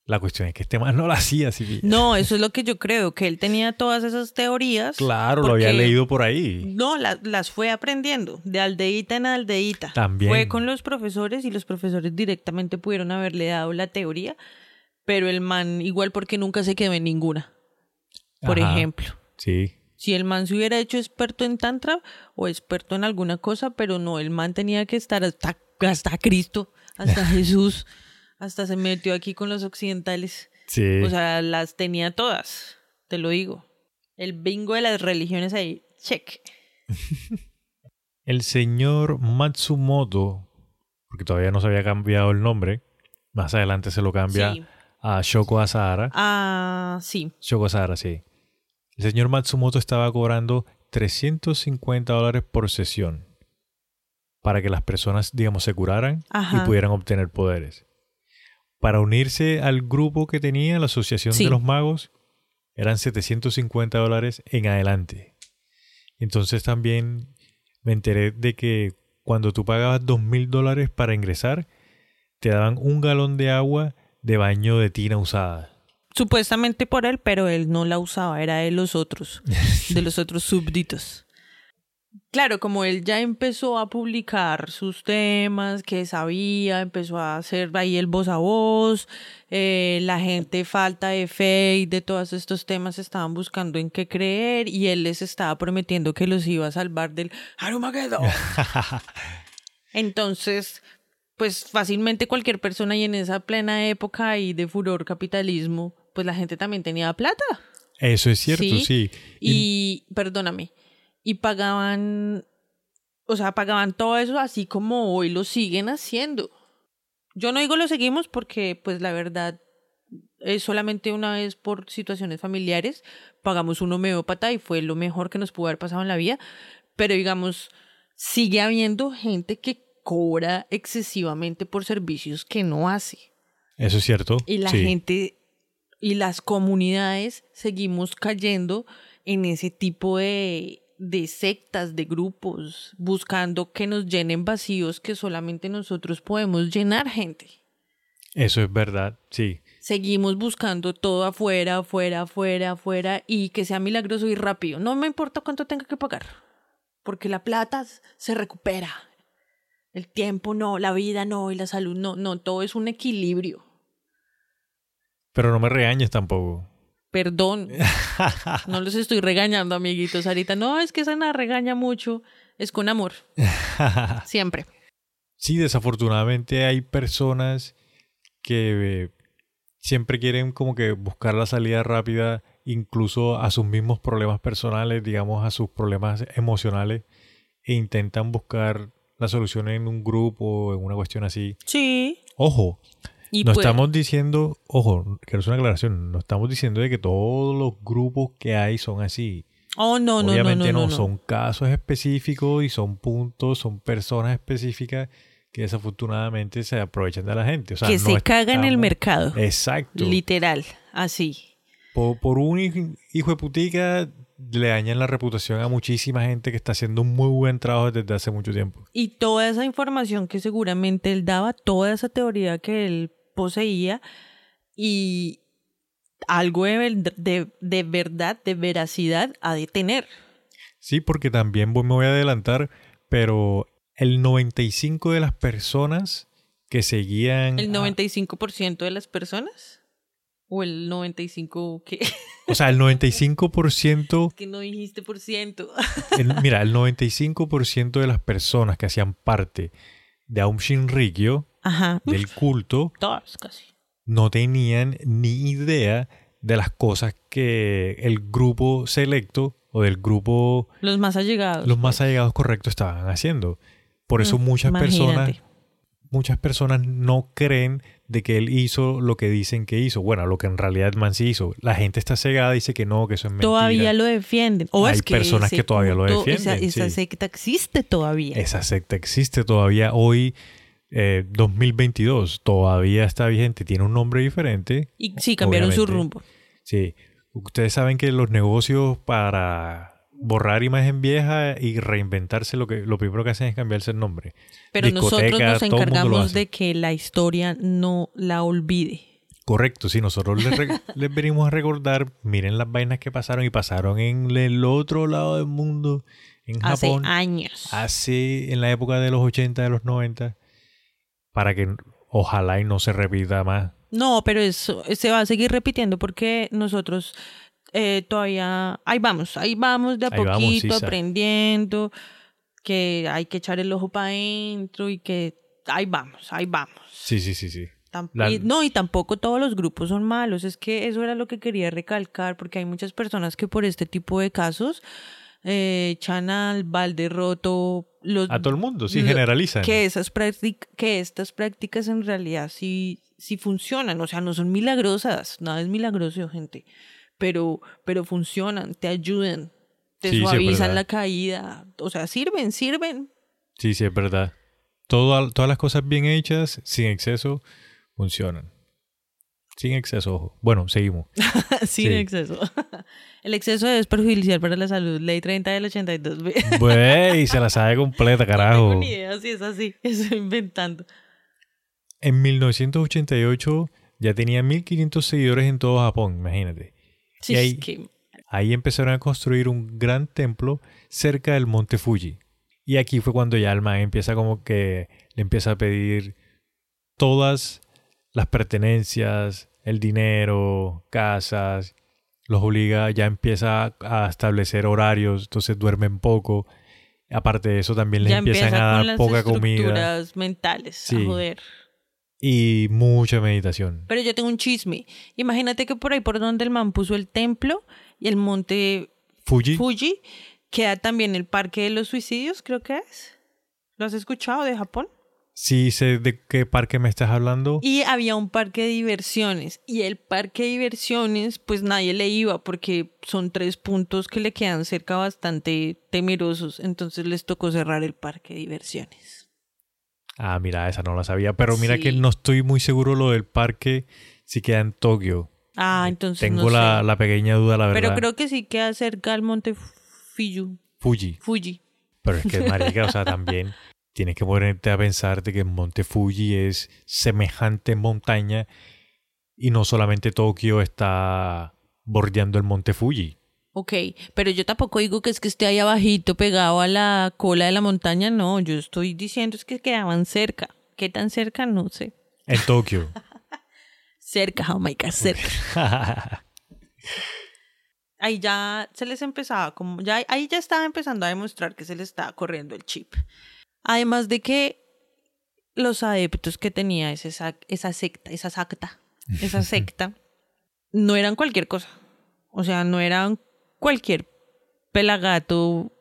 B: La cuestión es que este man no la hacía así.
C: No, eso es lo que yo creo, que él tenía todas esas teorías.
B: Claro, lo había leído por ahí.
C: No, la- las fue aprendiendo, de aldeíta en aldeíta.
B: También.
C: Fue con los profesores y los profesores directamente pudieron haberle dado la teoría, pero el man igual porque nunca se quedó en ninguna. Por
B: Ajá.
C: ejemplo,
B: Sí,
C: si el man se hubiera hecho experto en tantra o experto en alguna cosa, pero no, el man tenía que estar hasta, hasta Cristo, hasta <laughs> Jesús, hasta se metió aquí con los occidentales.
B: Sí.
C: O sea, las tenía todas, te lo digo. El bingo de las religiones ahí, check. <laughs>
B: El señor Matsumoto, porque todavía no se había cambiado el nombre, más adelante se lo cambia
C: Sí.
B: a Shoko Asahara.
C: Ah, sí.
B: Shoko Asahara, sí. El señor Matsumoto estaba cobrando 350 dólares por sesión para que las personas, digamos, se curaran
C: Ajá.
B: y pudieran obtener poderes. Para unirse al grupo que tenía, la Asociación
C: Sí.
B: de los Magos, eran 750 dólares en adelante. Entonces también me enteré de que cuando tú pagabas 2.000 dólares para ingresar, te daban un galón de agua de baño de tina usada.
C: Supuestamente por él, pero él no la usaba, era de los otros, <laughs> de los otros súbditos. Claro, como él ya empezó a publicar sus temas que sabía, empezó a hacer ahí el voz a voz, eh, la gente falta de fe y de todos estos temas estaban buscando en qué creer y él les estaba prometiendo que los iba a salvar del Arumagedón. <laughs> Entonces, pues fácilmente cualquier persona y en esa plena época y de furor capitalismo, pues la gente también tenía plata.
B: Eso es cierto,
C: Sí.
B: sí. Y-
C: Y, perdóname, y pagaban, o sea, pagaban todo eso así como hoy lo siguen haciendo. Yo no digo lo seguimos porque, pues la verdad, es solamente una vez por situaciones familiares. Pagamos un homeópata y fue lo mejor que nos pudo haber pasado en la vida. Pero digamos, sigue habiendo gente que cobra excesivamente por servicios que no hace.
B: Eso es cierto.
C: Y la
B: sí.
C: gente y las comunidades seguimos cayendo en ese tipo de, de sectas, de grupos, buscando que nos llenen vacíos que solamente nosotros podemos llenar, gente.
B: Eso es verdad, sí.
C: Seguimos buscando todo afuera, afuera, afuera, afuera y que sea milagroso y rápido. No me importa cuánto tenga que pagar, porque la plata se recupera. El tiempo no, la vida no y la salud no, no, todo es un equilibrio.
B: Pero no me regañes tampoco.
C: Perdón. <laughs> No los estoy regañando, amiguitos. Ahorita, no, es que Sana regaña mucho. Es con amor. <laughs> Siempre.
B: Sí, desafortunadamente hay personas que eh, siempre quieren como que buscar la salida rápida incluso a sus mismos problemas personales, digamos a sus problemas emocionales e intentan buscar la solución en un grupo o en una cuestión así.
C: Sí.
B: Ojo,
C: Y
B: no
C: pues,
B: estamos diciendo, ojo, quiero hacer una aclaración, no estamos diciendo de que todos los grupos que hay son así.
C: Oh, no, no, no,
B: Obviamente
C: no,
B: no,
C: no, no.
B: son casos específicos y son puntos, son personas específicas que desafortunadamente se aprovechan de la gente. O sea,
C: que se caga en el mercado.
B: Exacto.
C: Literal. Así.
B: Por, por un hij- hijo de putica le dañan la reputación a muchísima gente que está haciendo un muy buen trabajo desde hace mucho tiempo.
C: Y toda esa información que seguramente él daba, toda esa teoría que él poseía y algo de, de, de verdad, de veracidad, ha de tener.
B: Sí, porque también me voy a adelantar, pero el 95 de las personas que seguían...
C: ¿El
B: a-
C: 95% de las personas? ¿O el 95% qué?
B: o sea, el 95%...
C: que no dijiste por ciento. <laughs>
B: el- mira, el 95% de las personas que hacían parte de Aum Shinrikyo,
C: Ajá.
B: del culto,
C: Todas casi.
B: no tenían ni idea de las cosas que el grupo selecto o del grupo,
C: Los más allegados.
B: los más allegados correctos estaban haciendo. Por eso
C: Mm,
B: muchas personas,
C: imagínate.
B: muchas personas no creen de que él hizo lo que dicen que hizo. Bueno, lo que en realidad el man sí hizo. La gente está cegada, dice que no, que eso es mentira.
C: Todavía lo defienden. O
B: Hay
C: es que
B: personas
C: ese
B: que todavía lo
C: culto, Esa,
B: defienden,
C: esa
B: sí.
C: secta existe todavía.
B: Esa secta existe todavía hoy, eh, 2022. Todavía está vigente. Tiene un nombre diferente.
C: y sí, cambiaron su rumbo.
B: Sí. Ustedes saben que los negocios para borrar imagen vieja y reinventarse lo que lo primero que hacen es cambiarse el nombre.
C: Pero nosotros nos encargamos
B: hace.
C: de que la historia no la olvide.
B: Correcto, sí, nosotros les, <laughs> les venimos a recordar, miren las vainas que pasaron y pasaron en el otro lado del mundo, en
C: Hace
B: Japón,
C: años.
B: hace en la época de los 80, de los 90, para que ojalá y no se repita más.
C: No, pero eso se va a seguir repitiendo porque nosotros eh, todavía, ahí vamos, ahí vamos de a
B: Ahí vamos,
C: poquito aprendiendo, que hay que echar el ojo para adentro y que ahí vamos, ahí vamos.
B: Sí, sí, sí, sí.
C: Tamp-
B: La-
C: y- no, y tampoco todos los grupos son malos. Es que eso era lo que quería recalcar, porque hay muchas personas que por este tipo de casos eh, echan al balde roto los,
B: A todo el mundo, sí, generalizan.
C: que esas que estas prácticas en realidad sí, sí funcionan, o sea, no son milagrosas, nada es milagroso, gente, pero, pero funcionan, te ayudan, te
B: Sí,
C: suavizan la caída, o sea, sirven, sirven.
B: Sí, sí, es verdad. Todo- todas las cosas bien hechas, sin exceso, funcionan. Sin exceso, ojo. Bueno, seguimos. <laughs>
C: Sin
B: Sí.
C: exceso. <laughs> El exceso es perjudicial para la salud. Ley 30 del 82. No <laughs>
B: Güey, se la sabe completa, carajo.
C: tengo ni idea si es así. Estoy inventando.
B: En 1988 ya tenía 1500 seguidores en todo Japón, imagínate.
C: Sí,
B: Y
C: es
B: ahí-
C: que-
B: Ahí empezaron a construir un gran templo cerca del monte Fuji. Y aquí fue cuando ya el man empieza como que le empieza a pedir todas las pertenencias, el dinero, casas, los obliga, ya empieza a establecer horarios, entonces duermen poco. Aparte de eso también les
C: ya
B: empiezan
C: empieza
B: a
C: con
B: dar
C: las
B: poca comida
C: mentales.
B: Sí.
C: A joder.
B: y mucha meditación.
C: Pero yo tengo un chisme. Imagínate que por ahí por donde el man puso el templo y el monte
B: Fuji,
C: Fuji, queda también el parque de los suicidios, creo que es. ¿Lo has escuchado de Japón?
B: Sí sé de qué parque me estás hablando.
C: Y había un parque de diversiones. Y el parque de diversiones, pues nadie le iba porque son tres puntos que le quedan cerca bastante temerosos. Entonces les tocó cerrar el parque de diversiones.
B: Ah, mira, esa no la sabía, pero mira
C: Sí.
B: que no estoy muy seguro lo del parque si queda en Tokio.
C: Ah, entonces
B: Tengo
C: no
B: la,
C: sé.
B: la pequeña duda, la verdad.
C: Pero creo que sí queda cerca al monte Fiyu,
B: Fuji.
C: Fuji.
B: Pero es que, marica, o sea, también <laughs> tienes que ponerte a pensar de que el monte Fuji es semejante montaña y no solamente Tokio está bordeando el monte Fuji.
C: Ok, pero yo tampoco digo que es que esté ahí abajito pegado a la cola de la montaña, no, yo estoy diciendo es que quedaban cerca. ¿Qué tan cerca? No sé.
B: En Tokio. <laughs>
C: Cerca, Jamaica, cerca. <laughs> Ahí ya se les empezaba, como ya ahí ya estaba empezando a demostrar que se les estaba corriendo el chip. Además de que los adeptos que tenía ese sac- esa secta, esa secta, esa <laughs> secta, no eran cualquier cosa. O sea, no eran cualquier pelagato.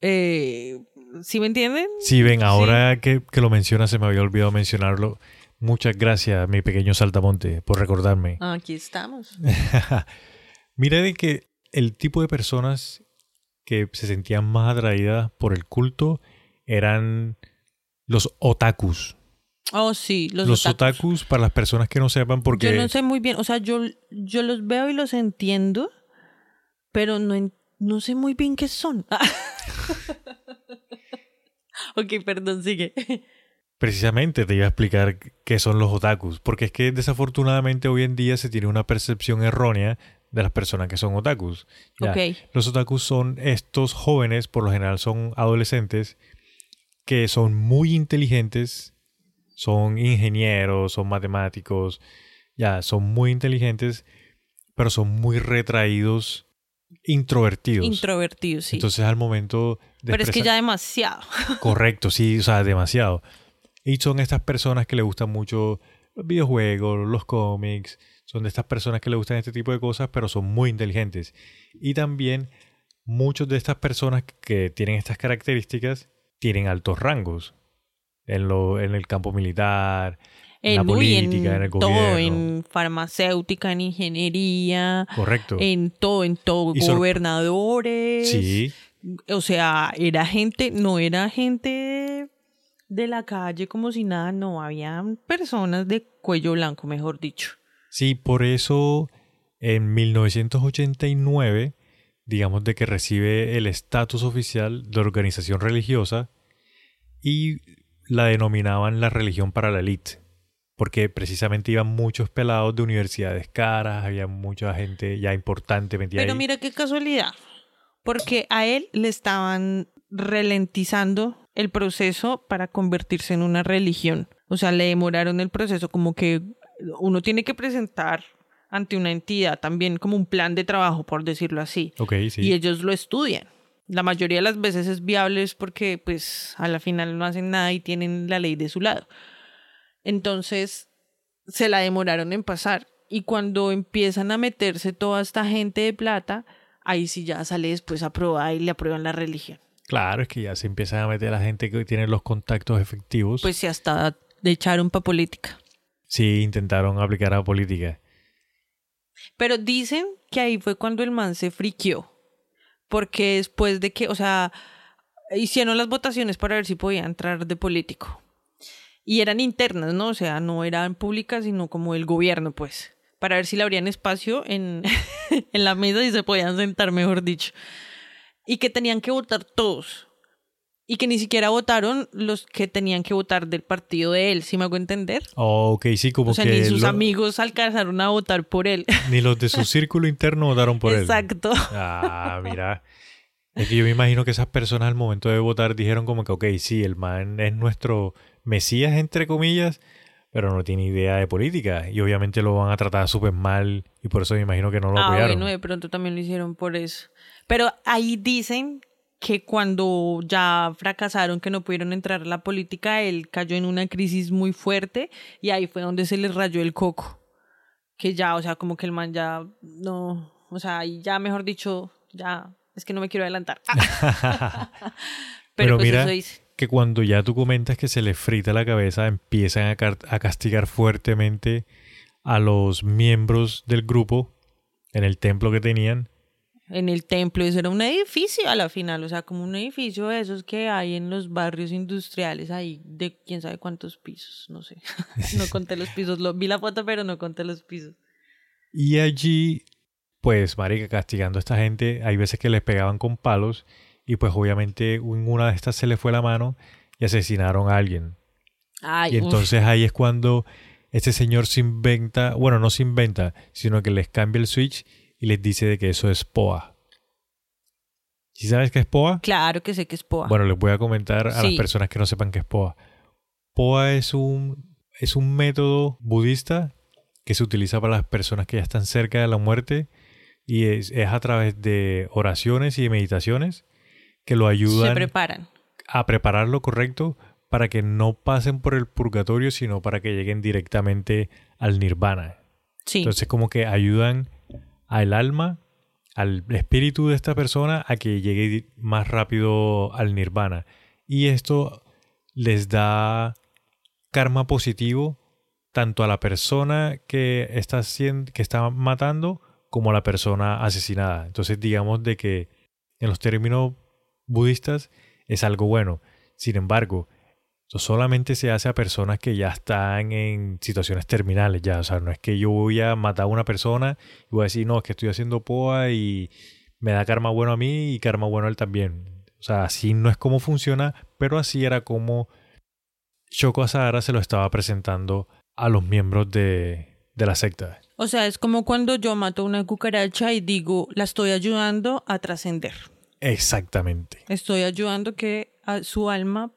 C: Eh, ¿Sí me entienden?
B: Sí, ven, ahora que, que lo mencionas, se me había olvidado mencionarlo. Muchas gracias, mi pequeño saltamonte, por recordarme.
C: Aquí estamos. <laughs>
B: Mira de que el tipo de personas que se sentían más atraídas por el culto eran los otakus.
C: Oh, sí, los,
B: Los,
C: otakus.
B: otakus. para las personas que no sepan, porque
C: Yo no sé muy bien, o sea, yo, yo los veo y los entiendo, pero no, no sé muy bien qué son. <laughs> ok, perdón, sigue.
B: precisamente te iba a explicar qué son los otakus, porque es que desafortunadamente hoy en día se tiene una percepción errónea de las personas que son otakus. Ya. Los otakus son estos jóvenes, por lo general son adolescentes, que son muy inteligentes, son ingenieros, son matemáticos, ya, son muy inteligentes, pero son muy retraídos, introvertidos.
C: Introvertidos, sí.
B: Entonces al momento de
C: pero es que ya demasiado. <laughs>
B: Correcto, sí, o sea, demasiado. Y son estas personas que le gustan mucho los videojuegos, los cómics, son de estas personas que le gustan este tipo de cosas, pero son muy inteligentes. Y también muchas de estas personas que tienen estas características tienen altos rangos en, lo, en el campo militar, en, la política, en, el
C: todo,
B: gobierno.
C: en farmacéutica, en ingeniería,
B: Correcto.
C: en todo, en todo,
B: Y
C: gobernadores.
B: Sí,
C: O sea, era gente, no era gente de la calle como si nada, no, habían personas de cuello blanco, mejor dicho.
B: Sí, por eso en 1989, digamos de que recibe el estatus oficial de organización religiosa y la denominaban la religión para la élite, porque precisamente iban muchos pelados de universidades caras, había mucha gente ya importante
C: Pero
B: ahí.
C: mira qué casualidad, porque a él le estaban ralentizando el proceso para convertirse en una religión. O sea, le demoraron el proceso como que uno tiene que presentar ante una entidad también como un plan de trabajo, por decirlo así.
B: Sí.
C: Y ellos lo estudian. La mayoría de las veces es viable porque pues a la final no hacen nada y tienen la ley de su lado. Entonces, se la demoraron en pasar. Y cuando empiezan a meterse toda esta gente de plata, ahí sí ya sale después aprobada y le aprueban la religión.
B: Claro, es que ya se empiezan a meter la gente que tiene los contactos efectivos.
C: Pues sí, hasta de echaron para política.
B: Sí, intentaron aplicar a política.
C: Pero dicen que ahí fue cuando el man se friqueó. Porque después de que, o sea, hicieron las votaciones para ver si podía entrar de político. Y eran internas, ¿no? O sea, no eran públicas, sino como el gobierno, pues. Para ver si le abrían espacio en, <laughs> en la mesa y se podían sentar, mejor dicho. Y que tenían que votar todos. Y que ni siquiera votaron los que tenían que votar del partido de él, ¿sí me hago entender?
B: Ok, sí, como
C: o sea,
B: que...
C: ni sus
B: lo-
C: amigos alcanzaron a votar por él. <laughs>
B: Ni los de su círculo interno votaron por él.
C: Exacto.
B: Ah, mira. Es que yo me imagino que esas personas al momento de votar dijeron como que, ok, sí, el man es nuestro mesías, entre comillas, pero no tiene idea de política. Y obviamente lo van a tratar súper mal y por eso me imagino que no lo
C: Ah,
B: apoyaron.
C: bueno, de pronto también lo hicieron por eso. Pero ahí dicen que cuando ya fracasaron, que no pudieron entrar a la política, él cayó en una crisis muy fuerte y ahí fue donde se les rayó el coco. Que ya, o sea, como que el man ya no, o sea, ahí ya mejor dicho, ya, es que no me quiero adelantar. <laughs> <laughs> Pero,
B: Pero
C: pues
B: mira,
C: eso dice.
B: que cuando ya tú comentas que se les frita la cabeza, empiezan a castigar fuertemente a los miembros del grupo en el templo que tenían.
C: En el templo, eso era un edificio a la final, o sea, como un edificio de esos que hay en los barrios industriales ahí, de quién sabe cuántos pisos, no sé. <laughs> no conté los pisos, lo, vi la foto, pero no conté los pisos.
B: Y allí, pues, marica, castigando a esta gente, hay veces que les pegaban con palos y pues obviamente en una de estas se le fue la mano y asesinaron a alguien.
C: Ay,
B: Y
C: uf.
B: entonces ahí es cuando este señor se inventa, bueno, no se inventa, sino que les cambia el switch y les dice de que eso es POA. ¿Sí sabes qué es POA?
C: Claro que sé que es POA.
B: Bueno, les voy a comentar a las personas que no sepan qué es POA. POA es un, es un método budista que se utiliza para las personas que ya están cerca de la muerte y es, es a través de oraciones y de meditaciones que lo
C: se
B: ayudan
C: preparan.
B: a preparar lo correcto para que no pasen por el purgatorio, sino para que lleguen directamente al nirvana.
C: Sí.
B: Entonces como que ayudan al alma, al espíritu de esta persona a que llegue más rápido al nirvana. Y esto les da karma positivo tanto a la persona que está, que está matando como a la persona asesinada. Entonces digamos de que en los términos budistas es algo bueno. Sin embargo, esto solamente se hace a personas que ya están en situaciones terminales ya. O sea, no es que yo voy a matar a una persona y voy a decir, no, es que estoy haciendo POA y me da karma bueno a mí y karma bueno a él también. O sea, así no es como funciona, pero así era como Shoko Asahara se lo estaba presentando a los miembros de, de la secta.
C: O sea, es como cuando yo mato una cucaracha y digo, la estoy ayudando a trascender.
B: Exactamente.
C: Estoy ayudando que a su alma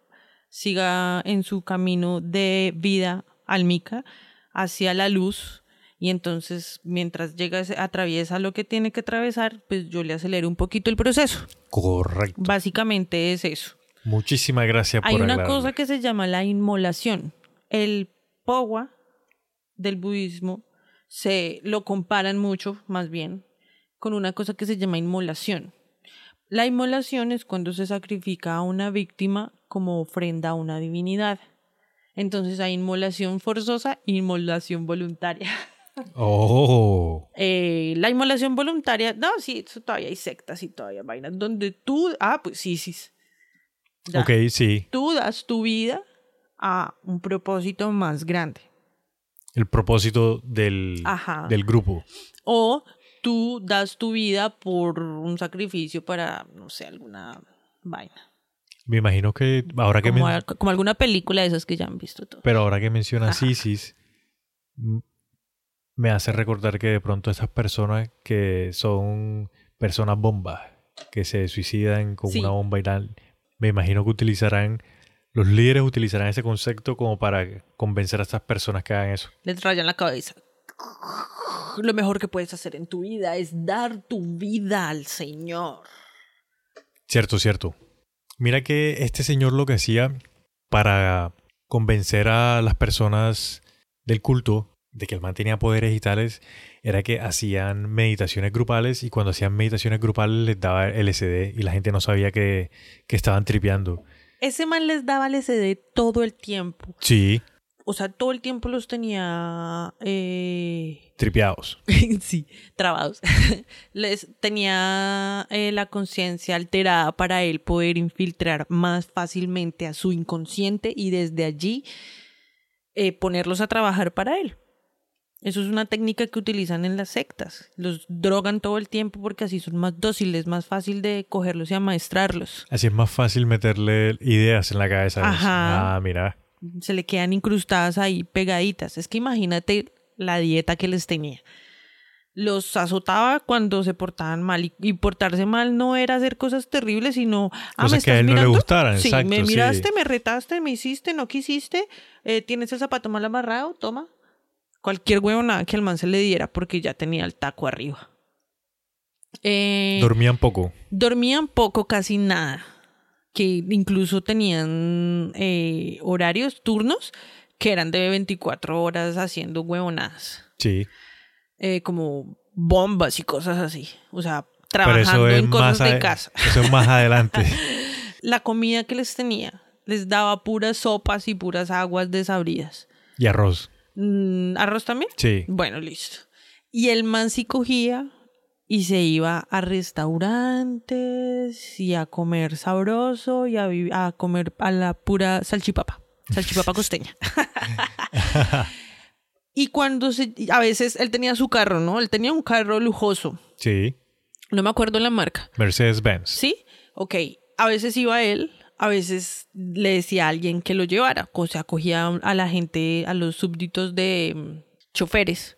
C: siga en su camino de vida álmica hacia la luz y entonces mientras llega, atraviesa lo que tiene que atravesar, pues yo le acelero un poquito el proceso.
B: Correcto.
C: Básicamente es eso.
B: Muchísimas gracias por
C: Hay una cosa que se llama la inmolación. El powa del budismo se lo comparan mucho, más bien, con una cosa que se llama inmolación. La inmolación es cuando se sacrifica a una víctima como ofrenda a una divinidad. Entonces hay inmolación forzosa e inmolación voluntaria. <laughs>
B: Oh.
C: Eh, la inmolación voluntaria, no, sí, eso todavía hay sectas y todavía hay vainas donde tú, ah, pues sí, sí. Ya.
B: Ok, sí.
C: Tú das tu vida a un propósito más grande.
B: El propósito del,
C: Ajá.
B: del grupo.
C: O tú das tu vida por un sacrificio para, no sé, alguna vaina.
B: Me imagino que ahora que
C: Como,
B: men-
C: como alguna película de esas que ya han visto todo.
B: pero ahora que mencionas
C: Ajá.
B: ISIS me hace recordar que de pronto esas personas que son personas bombas que se suicidan con
C: Sí.
B: una bomba y tal, me imagino que utilizarán los líderes utilizarán ese concepto como para convencer a estas personas que hagan eso.
C: Les rayan la cabeza. Lo mejor que puedes hacer en tu vida es dar tu vida al Señor.
B: Cierto, cierto. Mira que este señor lo que hacía para convencer a las personas del culto de que el man tenía poderes y tales, era que hacían meditaciones grupales y cuando hacían meditaciones grupales les daba LSD y la gente no sabía que, que estaban tripeando.
C: Ese man les daba LSD todo el tiempo.
B: Sí,
C: O sea, todo el tiempo los tenía... eh,
B: tripeados. <laughs>
C: sí, trabados. <laughs> Les tenía eh, la conciencia alterada para él poder infiltrar más fácilmente a su inconsciente y desde allí eh, ponerlos a trabajar para él. Eso es una técnica que utilizan en las sectas. Los drogan todo el tiempo porque así son más dóciles, más fácil de cogerlos y amaestrarlos.
B: Así es más fácil meterle ideas en la cabeza.
C: Ajá.
B: Ah, mira.
C: Se le quedan incrustadas ahí pegaditas. Es que imagínate la dieta que les tenía. Los azotaba cuando se portaban mal. Y, y portarse mal no era hacer cosas terribles, sino. Ah,
B: Cosas
C: ¿me
B: que a él no le
C: mirando?
B: gustaran,
C: Sí,
B: exacto,
C: me
B: sí.
C: miraste, me retaste, me hiciste, no quisiste. eh, Tienes el zapato mal amarrado, toma. Cualquier huevonada que al man se le diera porque ya tenía el taco arriba. Eh,
B: Dormían poco.
C: dormían poco, casi nada. Que incluso tenían eh, horarios, turnos, que eran de 24 horas haciendo huevonadas.
B: Sí.
C: Eh, como bombas y cosas así. O sea, trabajando en cosas de casa.
B: Eso es más adelante. <laughs>
C: La comida que les tenía les daba puras sopas y puras aguas desabridas.
B: Y arroz.
C: Mm, ¿Arroz también?
B: Sí.
C: Bueno, listo. Y el man sí cogía y se iba a restaurantes y a comer sabroso y a, a comer a la pura salchipapa, salchipapa <laughs> costeña. y cuando se, a veces él tenía su carro, ¿no? Él tenía un carro lujoso,
B: Sí.
C: no me acuerdo la marca.
B: Mercedes-Benz.
C: ¿Sí? Ok. A veces iba él, a veces le decía a alguien que lo llevara. O sea, cogía a la gente, a los súbditos de mm, choferes.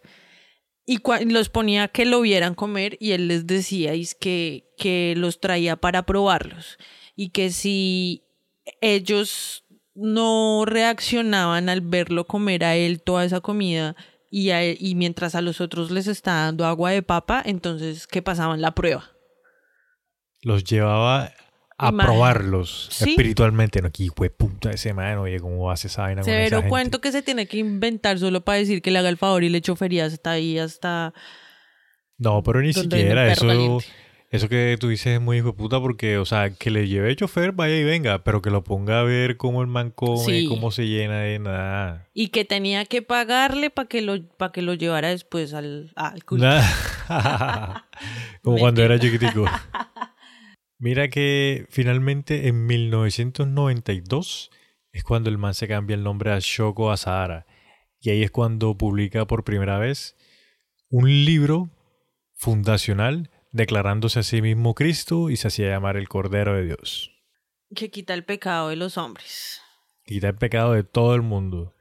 C: Y los ponía que lo vieran comer y él les decía es que, que los traía para probarlos. Y que si ellos no reaccionaban al verlo comer a él toda esa comida y, a él- y mientras a los otros les está dando agua de papa, entonces que pasaban la prueba.
B: Los llevaba a
C: Imagínate.
B: probarlos
C: Sí.
B: espiritualmente. No, aquí fue puta ese man, oye, ¿cómo hace esa vaina esa
C: Severo
B: gente?
C: cuento que se tiene que inventar solo para decir que le haga el favor y le chofería hasta ahí, hasta...
B: No, pero ni siquiera eso. Eso que tú dices es muy hijo de puta porque, o sea, que le lleve chofer, vaya y venga, pero que lo ponga a ver cómo el man come,
C: Sí.
B: cómo se llena de nada.
C: Y que tenía que pagarle para que, lo, que lo llevara después al, al culto. <laughs>
B: Como cuando era chiquitico. <laughs> Mira que finalmente en 1992 es cuando el man se cambia el nombre a Shoko Asahara. Y ahí es cuando publica por primera vez un libro fundacional declarándose a sí mismo Cristo y se hacía llamar el Cordero de Dios.
C: Que quita el pecado de los hombres.
B: Quita el pecado de todo el mundo.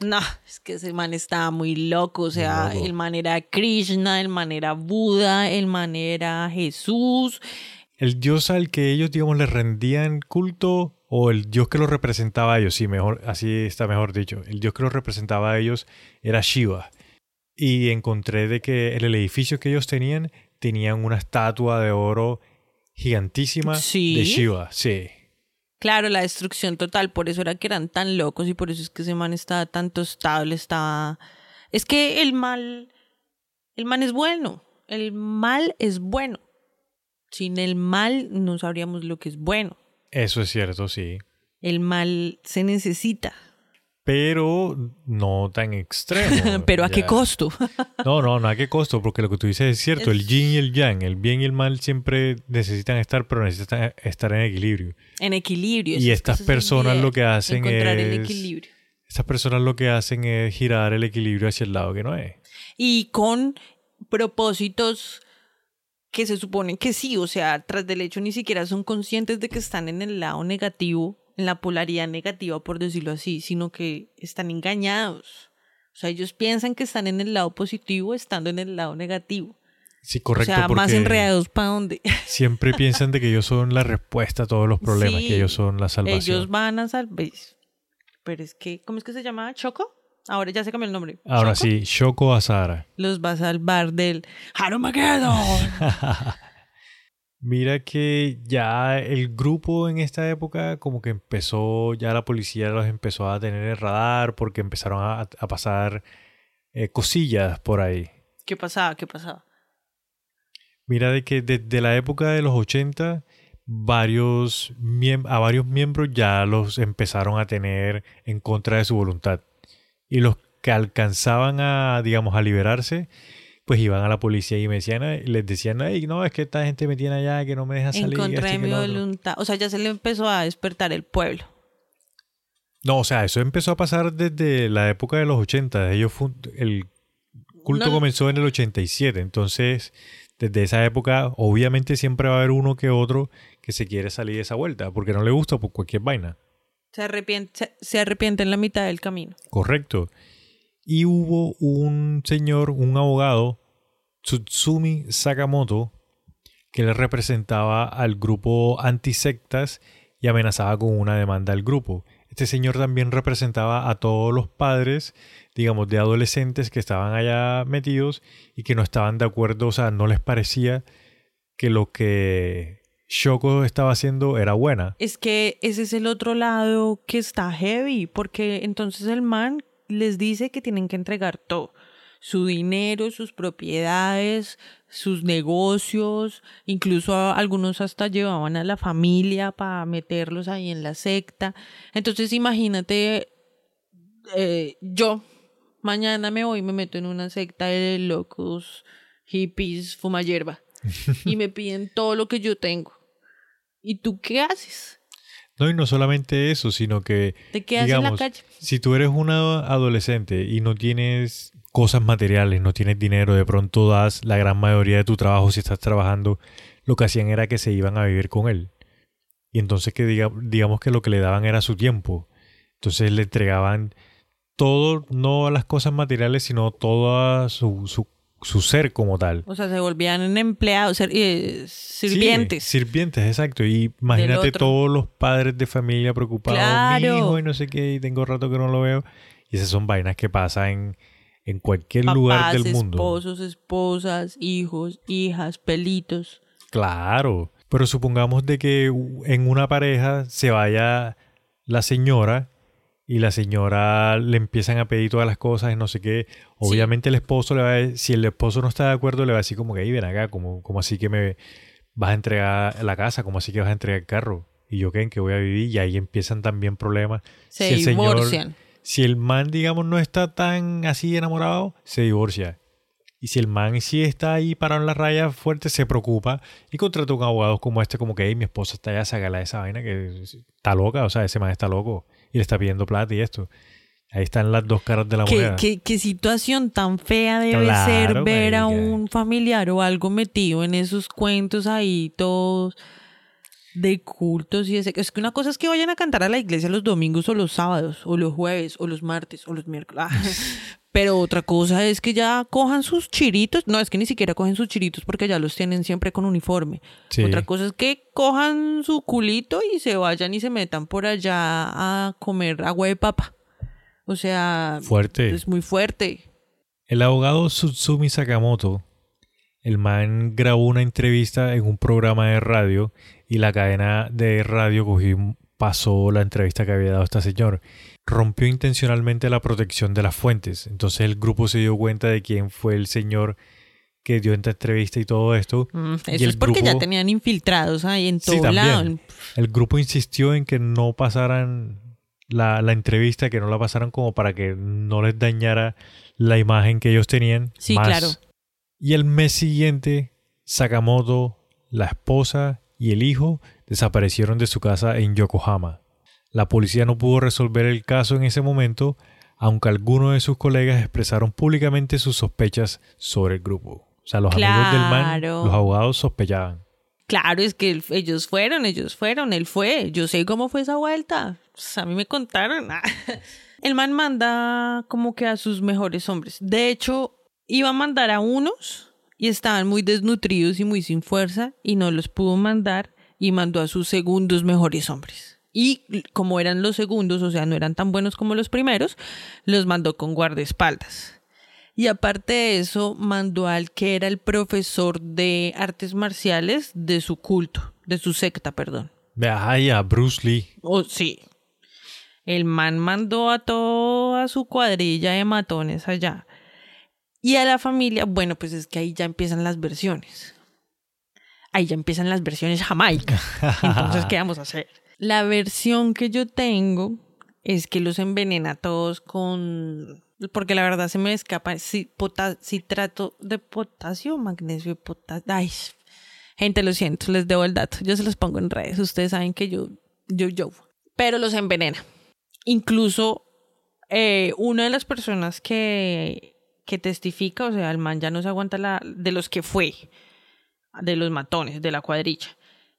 C: No, es que ese man estaba muy loco. O sea,
B: loco.
C: el man era Krishna, el man era Buda, el man era Jesús.
B: El dios al que ellos, digamos, le rendían culto o el dios que los representaba a ellos, sí, mejor, así está mejor dicho. El dios que los representaba a ellos era Shiva. Y encontré de que en el edificio que ellos tenían, tenían una estatua de oro gigantísima
C: ¿Sí?
B: de Shiva. Sí.
C: Claro, la destrucción total, por eso era que eran tan locos y por eso es que ese man estaba tan tostado, él estaba... Es que el mal, el mal es bueno, el mal es bueno. Sin el mal no sabríamos lo que es bueno.
B: Eso es cierto, sí.
C: El mal se necesita,
B: Pero no tan extremo. <laughs>
C: pero ¿a qué costo? <laughs>
B: No, no, no a qué costo, porque lo que tú dices es cierto. El yin y el yang, el bien y el mal siempre necesitan estar, pero necesitan estar en equilibrio.
C: en equilibrio.
B: Y estas
C: el
B: personas lo que hacen
C: encontrar el
B: es-
C: equilibrio.
B: Estas personas lo que hacen es girar el equilibrio hacia el lado que no es.
C: y con propósitos que se suponen que sí, o sea, tras del hecho ni siquiera son conscientes de que están en el lado negativo, en la polaridad negativa, por decirlo así, sino que están engañados. O sea, ellos piensan que están en el lado positivo estando en el lado negativo.
B: Sí, correcto.
C: o sea, más enredados para dónde. <laughs>
B: Siempre piensan de que ellos son la respuesta a todos los problemas,
C: Sí,
B: que ellos son la salvación.
C: Ellos van a salvar. Pero es que, ¿cómo es que se llama? ¿Choco? Ahora ya se cambió el nombre.
B: Ahora
C: ¿Choco?
B: sí, Shoko Asara.
C: Los va a salvar del Harumageddon. <laughs>
B: Mira que ya el grupo en esta época como que empezó, ya la policía los empezó a tener el radar porque empezaron a, a pasar eh, cosillas por ahí.
C: ¿Qué pasaba? ¿Qué pasaba?
B: Mira de que desde la época de los 80 varios a varios miembros ya los empezaron a tener en contra de su voluntad. Y los que alcanzaban a, digamos, a liberarse, pues iban a la policía y me decían, les decían, Ay, no, es que esta gente me tiene allá, que no me deja salir.
C: En contra de mi voluntad. O sea, ya se le empezó a despertar el pueblo.
B: No, o sea, eso empezó a pasar desde la época de los 80. Ellos el culto comenzó en el 87. Entonces, desde esa época, obviamente siempre va a haber uno que otro que se quiere salir de esa vuelta, porque no le gusta por cualquier vaina.
C: Se arrepiente, se, arrepiente en la mitad del camino.
B: Correcto. Y hubo un señor, un abogado, Tsutsumi Sakamoto, que le representaba al grupo antisectas y amenazaba con una demanda al grupo. Este señor también representaba a todos los padres, digamos, de adolescentes que estaban allá metidos y que no estaban de acuerdo, o sea, no les parecía que lo que Shoko estaba haciendo era buena.
C: Es que ese es el otro lado que está heavy, porque entonces el man les dice que tienen que entregar todo su dinero, sus propiedades, sus negocios, incluso algunos hasta llevaban a la familia para meterlos ahí en la secta. Entonces imagínate, eh, yo mañana me voy y me meto en una secta de locos, hippies, fuma hierba <laughs> y me piden todo lo que yo tengo. ¿Y tú qué haces?
B: No, y no solamente eso, sino que.
C: Te quedas en la calle.
B: Si tú eres una adolescente y no tienes cosas materiales, no tienes dinero, de pronto das la gran mayoría de tu trabajo si estás trabajando, lo que hacían era que se iban a vivir con él. Y entonces que digamos que lo que le daban era su tiempo. Entonces le entregaban todo, no las cosas materiales, sino todo su, su, ser como tal.
C: O sea, se volvían empleados, eh, sirvientes.
B: sirvientes, exacto. Y imagínate todos los padres de familia preocupados. Mi hijo y no sé qué, y tengo rato que no lo veo. Y esas son vainas que pasan en en cualquier lugar del mundo.
C: Esposos, esposas, hijos, hijas, pelitos.
B: Claro, pero supongamos de que en una pareja se vaya la señora y la señora le empiezan a pedir todas las cosas y no sé qué. Obviamente el esposo le va a decir, si el esposo no está de acuerdo, le va a decir como que ahí ven acá, como, como así que me vas a entregar la casa, como así que vas a entregar el carro. Y yo qué en que voy a vivir y ahí empiezan también problemas.
C: Se divorcian
B: si el man, digamos, no está tan así enamorado, se divorcia. Y si el man sí está ahí parado en la raya fuerte, se preocupa y contrata un abogado como este, como que mi esposa está allá, sácala de esa vaina que está loca, o sea, ese man está loco y le está pidiendo plata y esto. Ahí están las dos caras de la moneda.
C: ¿Qué, qué situación tan fea debe ser ver a un familiar o algo metido en esos cuentos ahí todos de cultos y ese. Es que una cosa es que vayan a cantar a la iglesia los domingos o los sábados, o los jueves, o los martes, o los miércoles. Ah, <laughs> pero otra cosa es que ya cojan sus chiritos. No, es que ni siquiera cogen sus chiritos porque ya los tienen siempre con uniforme. Otra cosa es que cojan su culito y se vayan y se metan por allá a comer agua de papa. O sea,
B: fuerte.
C: es muy fuerte.
B: El abogado Sutsumi Sakamoto el man grabó una entrevista en un programa de radio y la cadena de radio cogió, pasó la entrevista que había dado esta señor. Rompió intencionalmente la protección de las fuentes. Entonces el grupo se dio cuenta de quién fue el señor que dio esta entrevista y todo esto.
C: Mm, eso es porque ya tenían infiltrados ahí en todo lado.
B: El grupo insistió en que no pasaran la, la, entrevista, que no la pasaran como para que no les dañara la imagen que ellos tenían.
C: Sí, claro.
B: Y el mes siguiente, Sakamoto, la esposa y el hijo desaparecieron de su casa en Yokohama. La policía no pudo resolver el caso en ese momento, aunque algunos de sus colegas expresaron públicamente sus sospechas sobre el grupo. O sea, los amigos del man, los abogados sospechaban.
C: Claro, es que ellos fueron, ellos fueron, él fue. Yo sé cómo fue esa vuelta. Pues, a mí me contaron. <laughs> el man manda como que a sus mejores hombres. De hecho, iba a mandar a unos y estaban muy desnutridos y muy sin fuerza y no los pudo mandar y mandó a sus segundos mejores hombres. Y como eran los segundos, o sea, no eran tan buenos como los primeros, los mandó con guardaespaldas. Y aparte de eso, mandó al que era el profesor de artes marciales de su culto, de su secta, perdón.
B: Ay, a Bruce Lee.
C: Oh, sí. El man mandó a toda su cuadrilla de matones allá. Y a la familia, bueno, pues es que ahí ya empiezan las versiones. Ahí ya empiezan las versiones Jamaica. Entonces, ¿qué vamos a hacer? La versión que yo tengo es que los envenena todos con... Porque la verdad se me escapa si, citrato de potasio, magnesio y potasio. Ay, gente, lo siento, les debo el dato. Yo se los pongo en redes. Ustedes saben que yo, yo, yo. Pero los envenena. Incluso eh, una de las personas que, que testifica, o sea, el man ya no se aguanta la, de los que fue, de los matones, de la cuadrilla.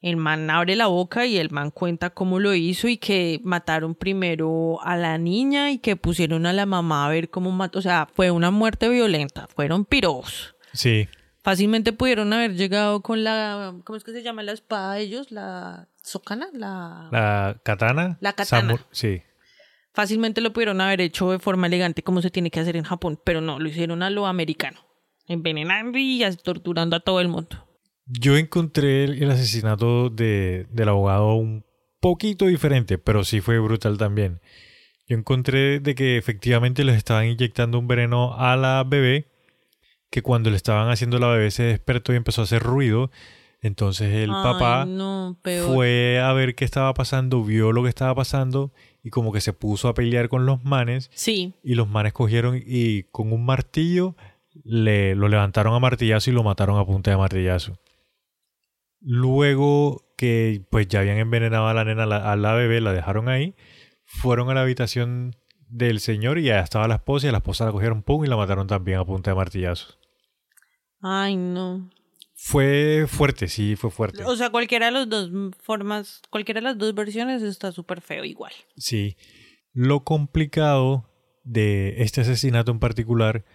C: El man abre la boca y el man cuenta cómo lo hizo y que mataron primero a la niña y que pusieron a la mamá a ver cómo mató. O sea, fue una muerte violenta, fueron piros.
B: Sí.
C: Fácilmente pudieron haber llegado con la. ¿Cómo es que se llama la espada de ellos? ¿La socana? ¿La,
B: la katana?
C: La katana.
B: sí.
C: Fácilmente lo pudieron haber hecho de forma elegante como se tiene que hacer en Japón, pero no, lo hicieron a lo americano. Envenenando y torturando a todo el mundo.
B: Yo encontré el asesinato de, del abogado un poquito diferente, pero sí fue brutal también. Yo encontré de que efectivamente les estaban inyectando un veneno a la bebé, que cuando le estaban haciendo la bebé se despertó y empezó a hacer ruido. Entonces el papá fue a ver qué estaba pasando, vio lo que estaba pasando y como que se puso a pelear con los manes.
C: Sí.
B: Y los manes cogieron y con un martillo le, lo levantaron a martillazo y lo mataron a punta de martillazo. Luego que pues ya habían envenenado a la nena, a la bebé, la dejaron ahí, fueron a la habitación del señor y ya estaba la esposa y a la esposa la cogieron pum y la mataron también a punta de martillazos.
C: Ay, no.
B: Fue fuerte, sí, fue fuerte.
C: O sea, cualquiera de las dos formas, cualquiera de las dos versiones está súper feo igual.
B: Sí. Lo complicado de este asesinato en particular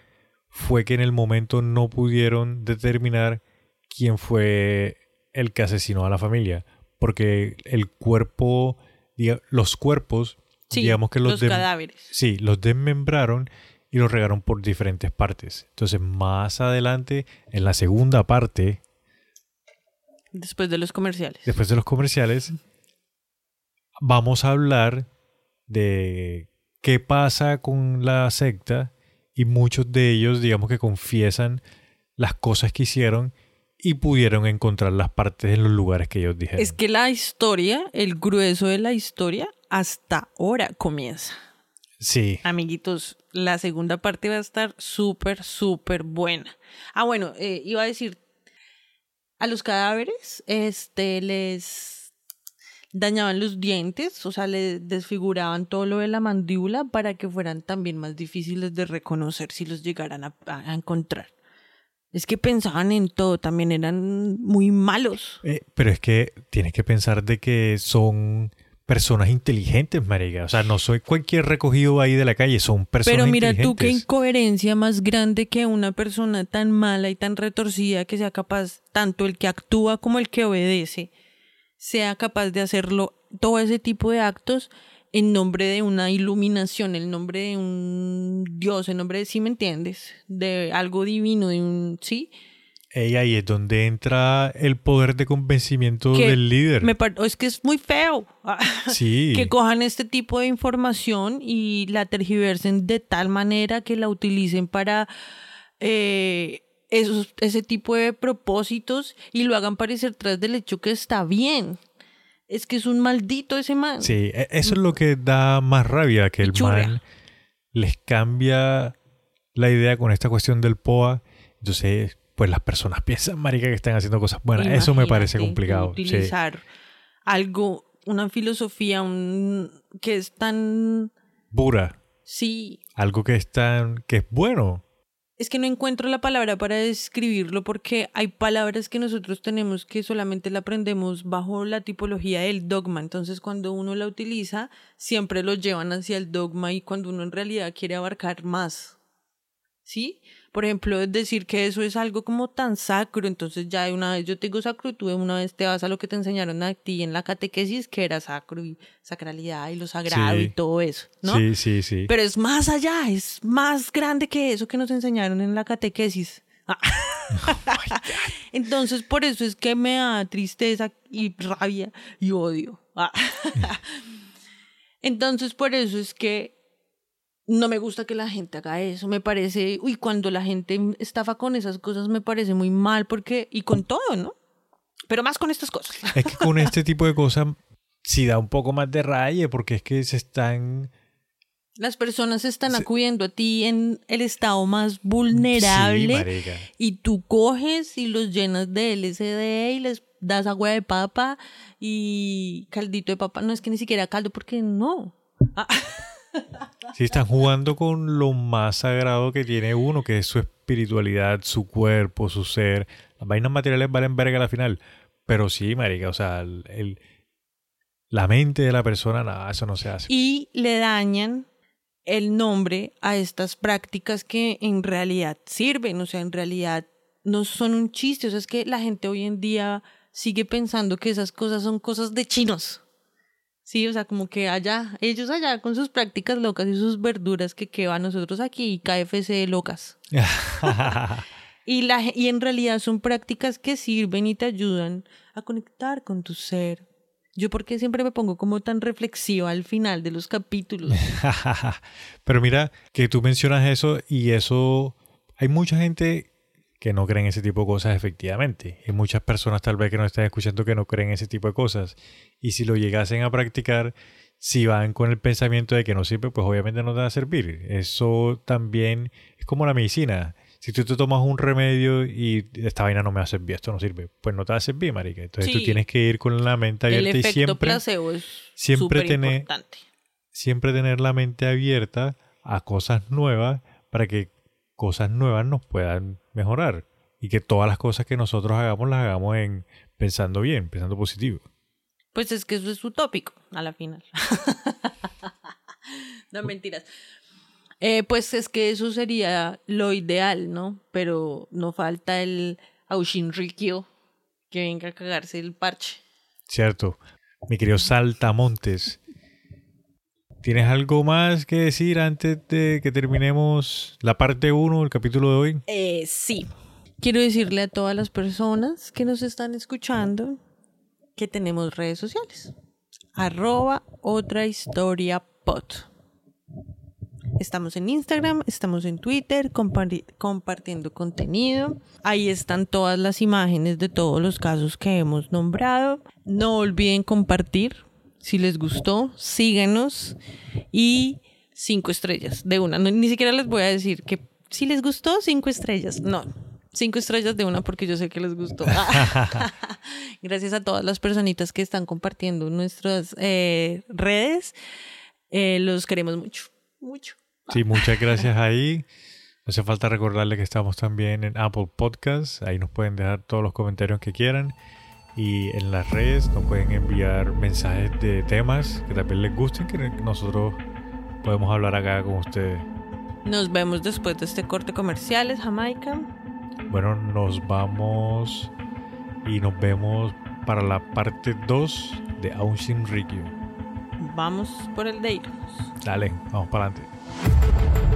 B: fue que en el momento no pudieron determinar quién fue el que asesinó a la familia, porque el cuerpo, los cuerpos, digamos que los,
C: los cadáveres.
B: Sí, los desmembraron y los regaron por diferentes partes. Entonces, más adelante, en la segunda parte,
C: después de los comerciales.
B: Después de los comerciales, vamos a hablar de qué pasa con la secta y muchos de ellos, digamos que confiesan las cosas que hicieron y pudieron encontrar las partes en los lugares que ellos dijeron.
C: Es que la historia, el grueso de la historia, hasta ahora comienza.
B: Sí.
C: Amiguitos, la segunda parte va a estar súper, súper buena. Ah, bueno, eh, iba a decir, a los cadáveres este, les dañaban los dientes, o sea, les desfiguraban todo lo de la mandíbula para que fueran también más difíciles de reconocer si los llegaran a encontrar. Es que pensaban en todo, también eran muy malos.
B: Eh, pero es que tienes que pensar de que son personas inteligentes, marica. O sea, no soy cualquier recogido ahí de la calle, son personas
C: Pero
B: mira
C: tú qué incoherencia más grande que una persona tan mala y tan retorcida que sea capaz, tanto el que actúa como el que obedece, sea capaz de hacerlo, todo ese tipo de actos en nombre de una iluminación, en nombre de un Dios, en nombre de, ¿sí me entiendes? De algo divino, de un, ¿sí?
B: Y ahí es donde entra el poder de convencimiento del líder.
C: Me es que es muy feo <laughs>
B: sí.
C: que cojan este tipo de información y la tergiversen de tal manera que la utilicen para eh, esos, ese tipo de propósitos y lo hagan parecer tras del hecho que está bien es que es un maldito ese man.
B: Sí, e, eso es lo que da más rabia, que el man les cambia la idea con esta cuestión del POA. Entonces, pues las personas <laughs> piensan, marica, que están haciendo cosas buenas. eso me parece complicado.
C: Utilizar algo, una filosofía un, que es tan...
B: Pura.
C: Sí.
B: Algo que es tan... que es bueno
C: es que no encuentro la palabra para describirlo porque hay palabras que nosotros tenemos que solamente la aprendemos bajo la tipología del dogma. Entonces cuando uno la utiliza, siempre lo llevan hacia el dogma y cuando uno en realidad quiere abarcar más. ¿Sí? Por ejemplo, decir que eso es algo como tan sacro, entonces ya una vez yo tengo sacro y tú una vez te vas a lo que te enseñaron a ti en la catequesis, que era sacro y sacralidad y lo sagrado y todo eso, ¿no?
B: Sí, sí, sí.
C: Pero es más allá, es más grande que eso que nos enseñaron en la catequesis. <laughs> Ah. Entonces, por eso es que me da tristeza y rabia y odio. <laughs> Entonces, por eso es que no me gusta que la gente haga eso. Me parece, uy, cuando la gente estafa con esas cosas me parece muy mal porque, y con todo, ¿no? Pero más con estas cosas.
B: Es que con este tipo de cosas sí da un poco más de raye porque es que se están...
C: Las personas están acudiendo a ti en el estado más vulnerable y tú coges y los llenas de LSD y les das agua de papa y caldito de papa. No es que ni siquiera caldo porque no. Ah. <laughs>
B: Sí, están jugando con lo más sagrado que tiene uno, que es su espiritualidad, su cuerpo, su ser. Las vainas materiales valen verga al final. Pero sí, marica, o sea, el, la mente de la persona, nada, eso no se hace.
C: Y le dañan el nombre a estas prácticas que en realidad sirven, o sea, en realidad no son un chiste, o sea, es que la gente hoy en día sigue pensando que esas cosas son cosas de chinos. Sí, o sea, como que allá, ellos allá con sus prácticas locas y sus verduras que quedan nosotros aquí, KFC locas. <laughs> y, la, y en realidad son prácticas que sirven y te ayudan a conectar con tu ser. Yo porque siempre me pongo como tan reflexiva al final de los capítulos. <laughs>
B: Pero mira, que tú mencionas eso y eso, hay mucha gente que no creen ese tipo de cosas efectivamente. Hay muchas personas tal vez que nos están escuchando que no creen ese tipo de cosas. Y si lo llegasen a practicar, si van con el pensamiento de que no sirve, pues obviamente no te va a servir. Eso también es como la medicina. Si tú te tomas un remedio y esta vaina no me va a servir, esto no sirve, pues no te va a servir, marica. Entonces tú tienes que ir con la mente abierta
C: y
B: siempre
C: placebo es
B: siempre tener siempre tener la mente abierta a cosas nuevas para que cosas nuevas nos puedan mejorar y que todas las cosas que nosotros hagamos las hagamos en pensando bien, pensando positivo.
C: Pues es que eso es utópico a la final. <laughs> no mentiras. Eh, pues es que eso sería lo ideal, ¿no? Pero no falta el Aushinrikyo que venga a cagarse el parche.
B: Cierto. Mi querido Saltamontes, ¿Tienes algo más que decir antes de que terminemos la parte 1 del capítulo de hoy?
C: Eh, sí. Quiero decirle a todas las personas que nos están escuchando que tenemos redes sociales. Arroba otra historia pot. Estamos en Instagram, estamos en Twitter compartiendo contenido. Ahí están todas las imágenes de todos los casos que hemos nombrado. No olviden compartir si les gustó, síguenos y cinco estrellas de una. ni siquiera les voy a decir que si les gustó, cinco estrellas. No, cinco estrellas de una porque yo sé que les gustó. <laughs> <laughs> Gracias a todas las personitas que están compartiendo nuestras eh, redes. Eh, los queremos mucho, mucho.
B: Sí, muchas gracias ahí. No hace falta recordarle que estamos también en Apple Podcasts. Ahí nos pueden dejar todos los comentarios que quieran y en las redes nos pueden enviar mensajes de temas que también les gusten que nosotros podemos hablar acá con ustedes.
C: Nos vemos después de este corte comerciales, Jamaica.
B: Bueno, nos vamos y nos vemos para la parte 2 de Aunshin Rikyu.
C: Vamos por el de
B: Dale, vamos para adelante.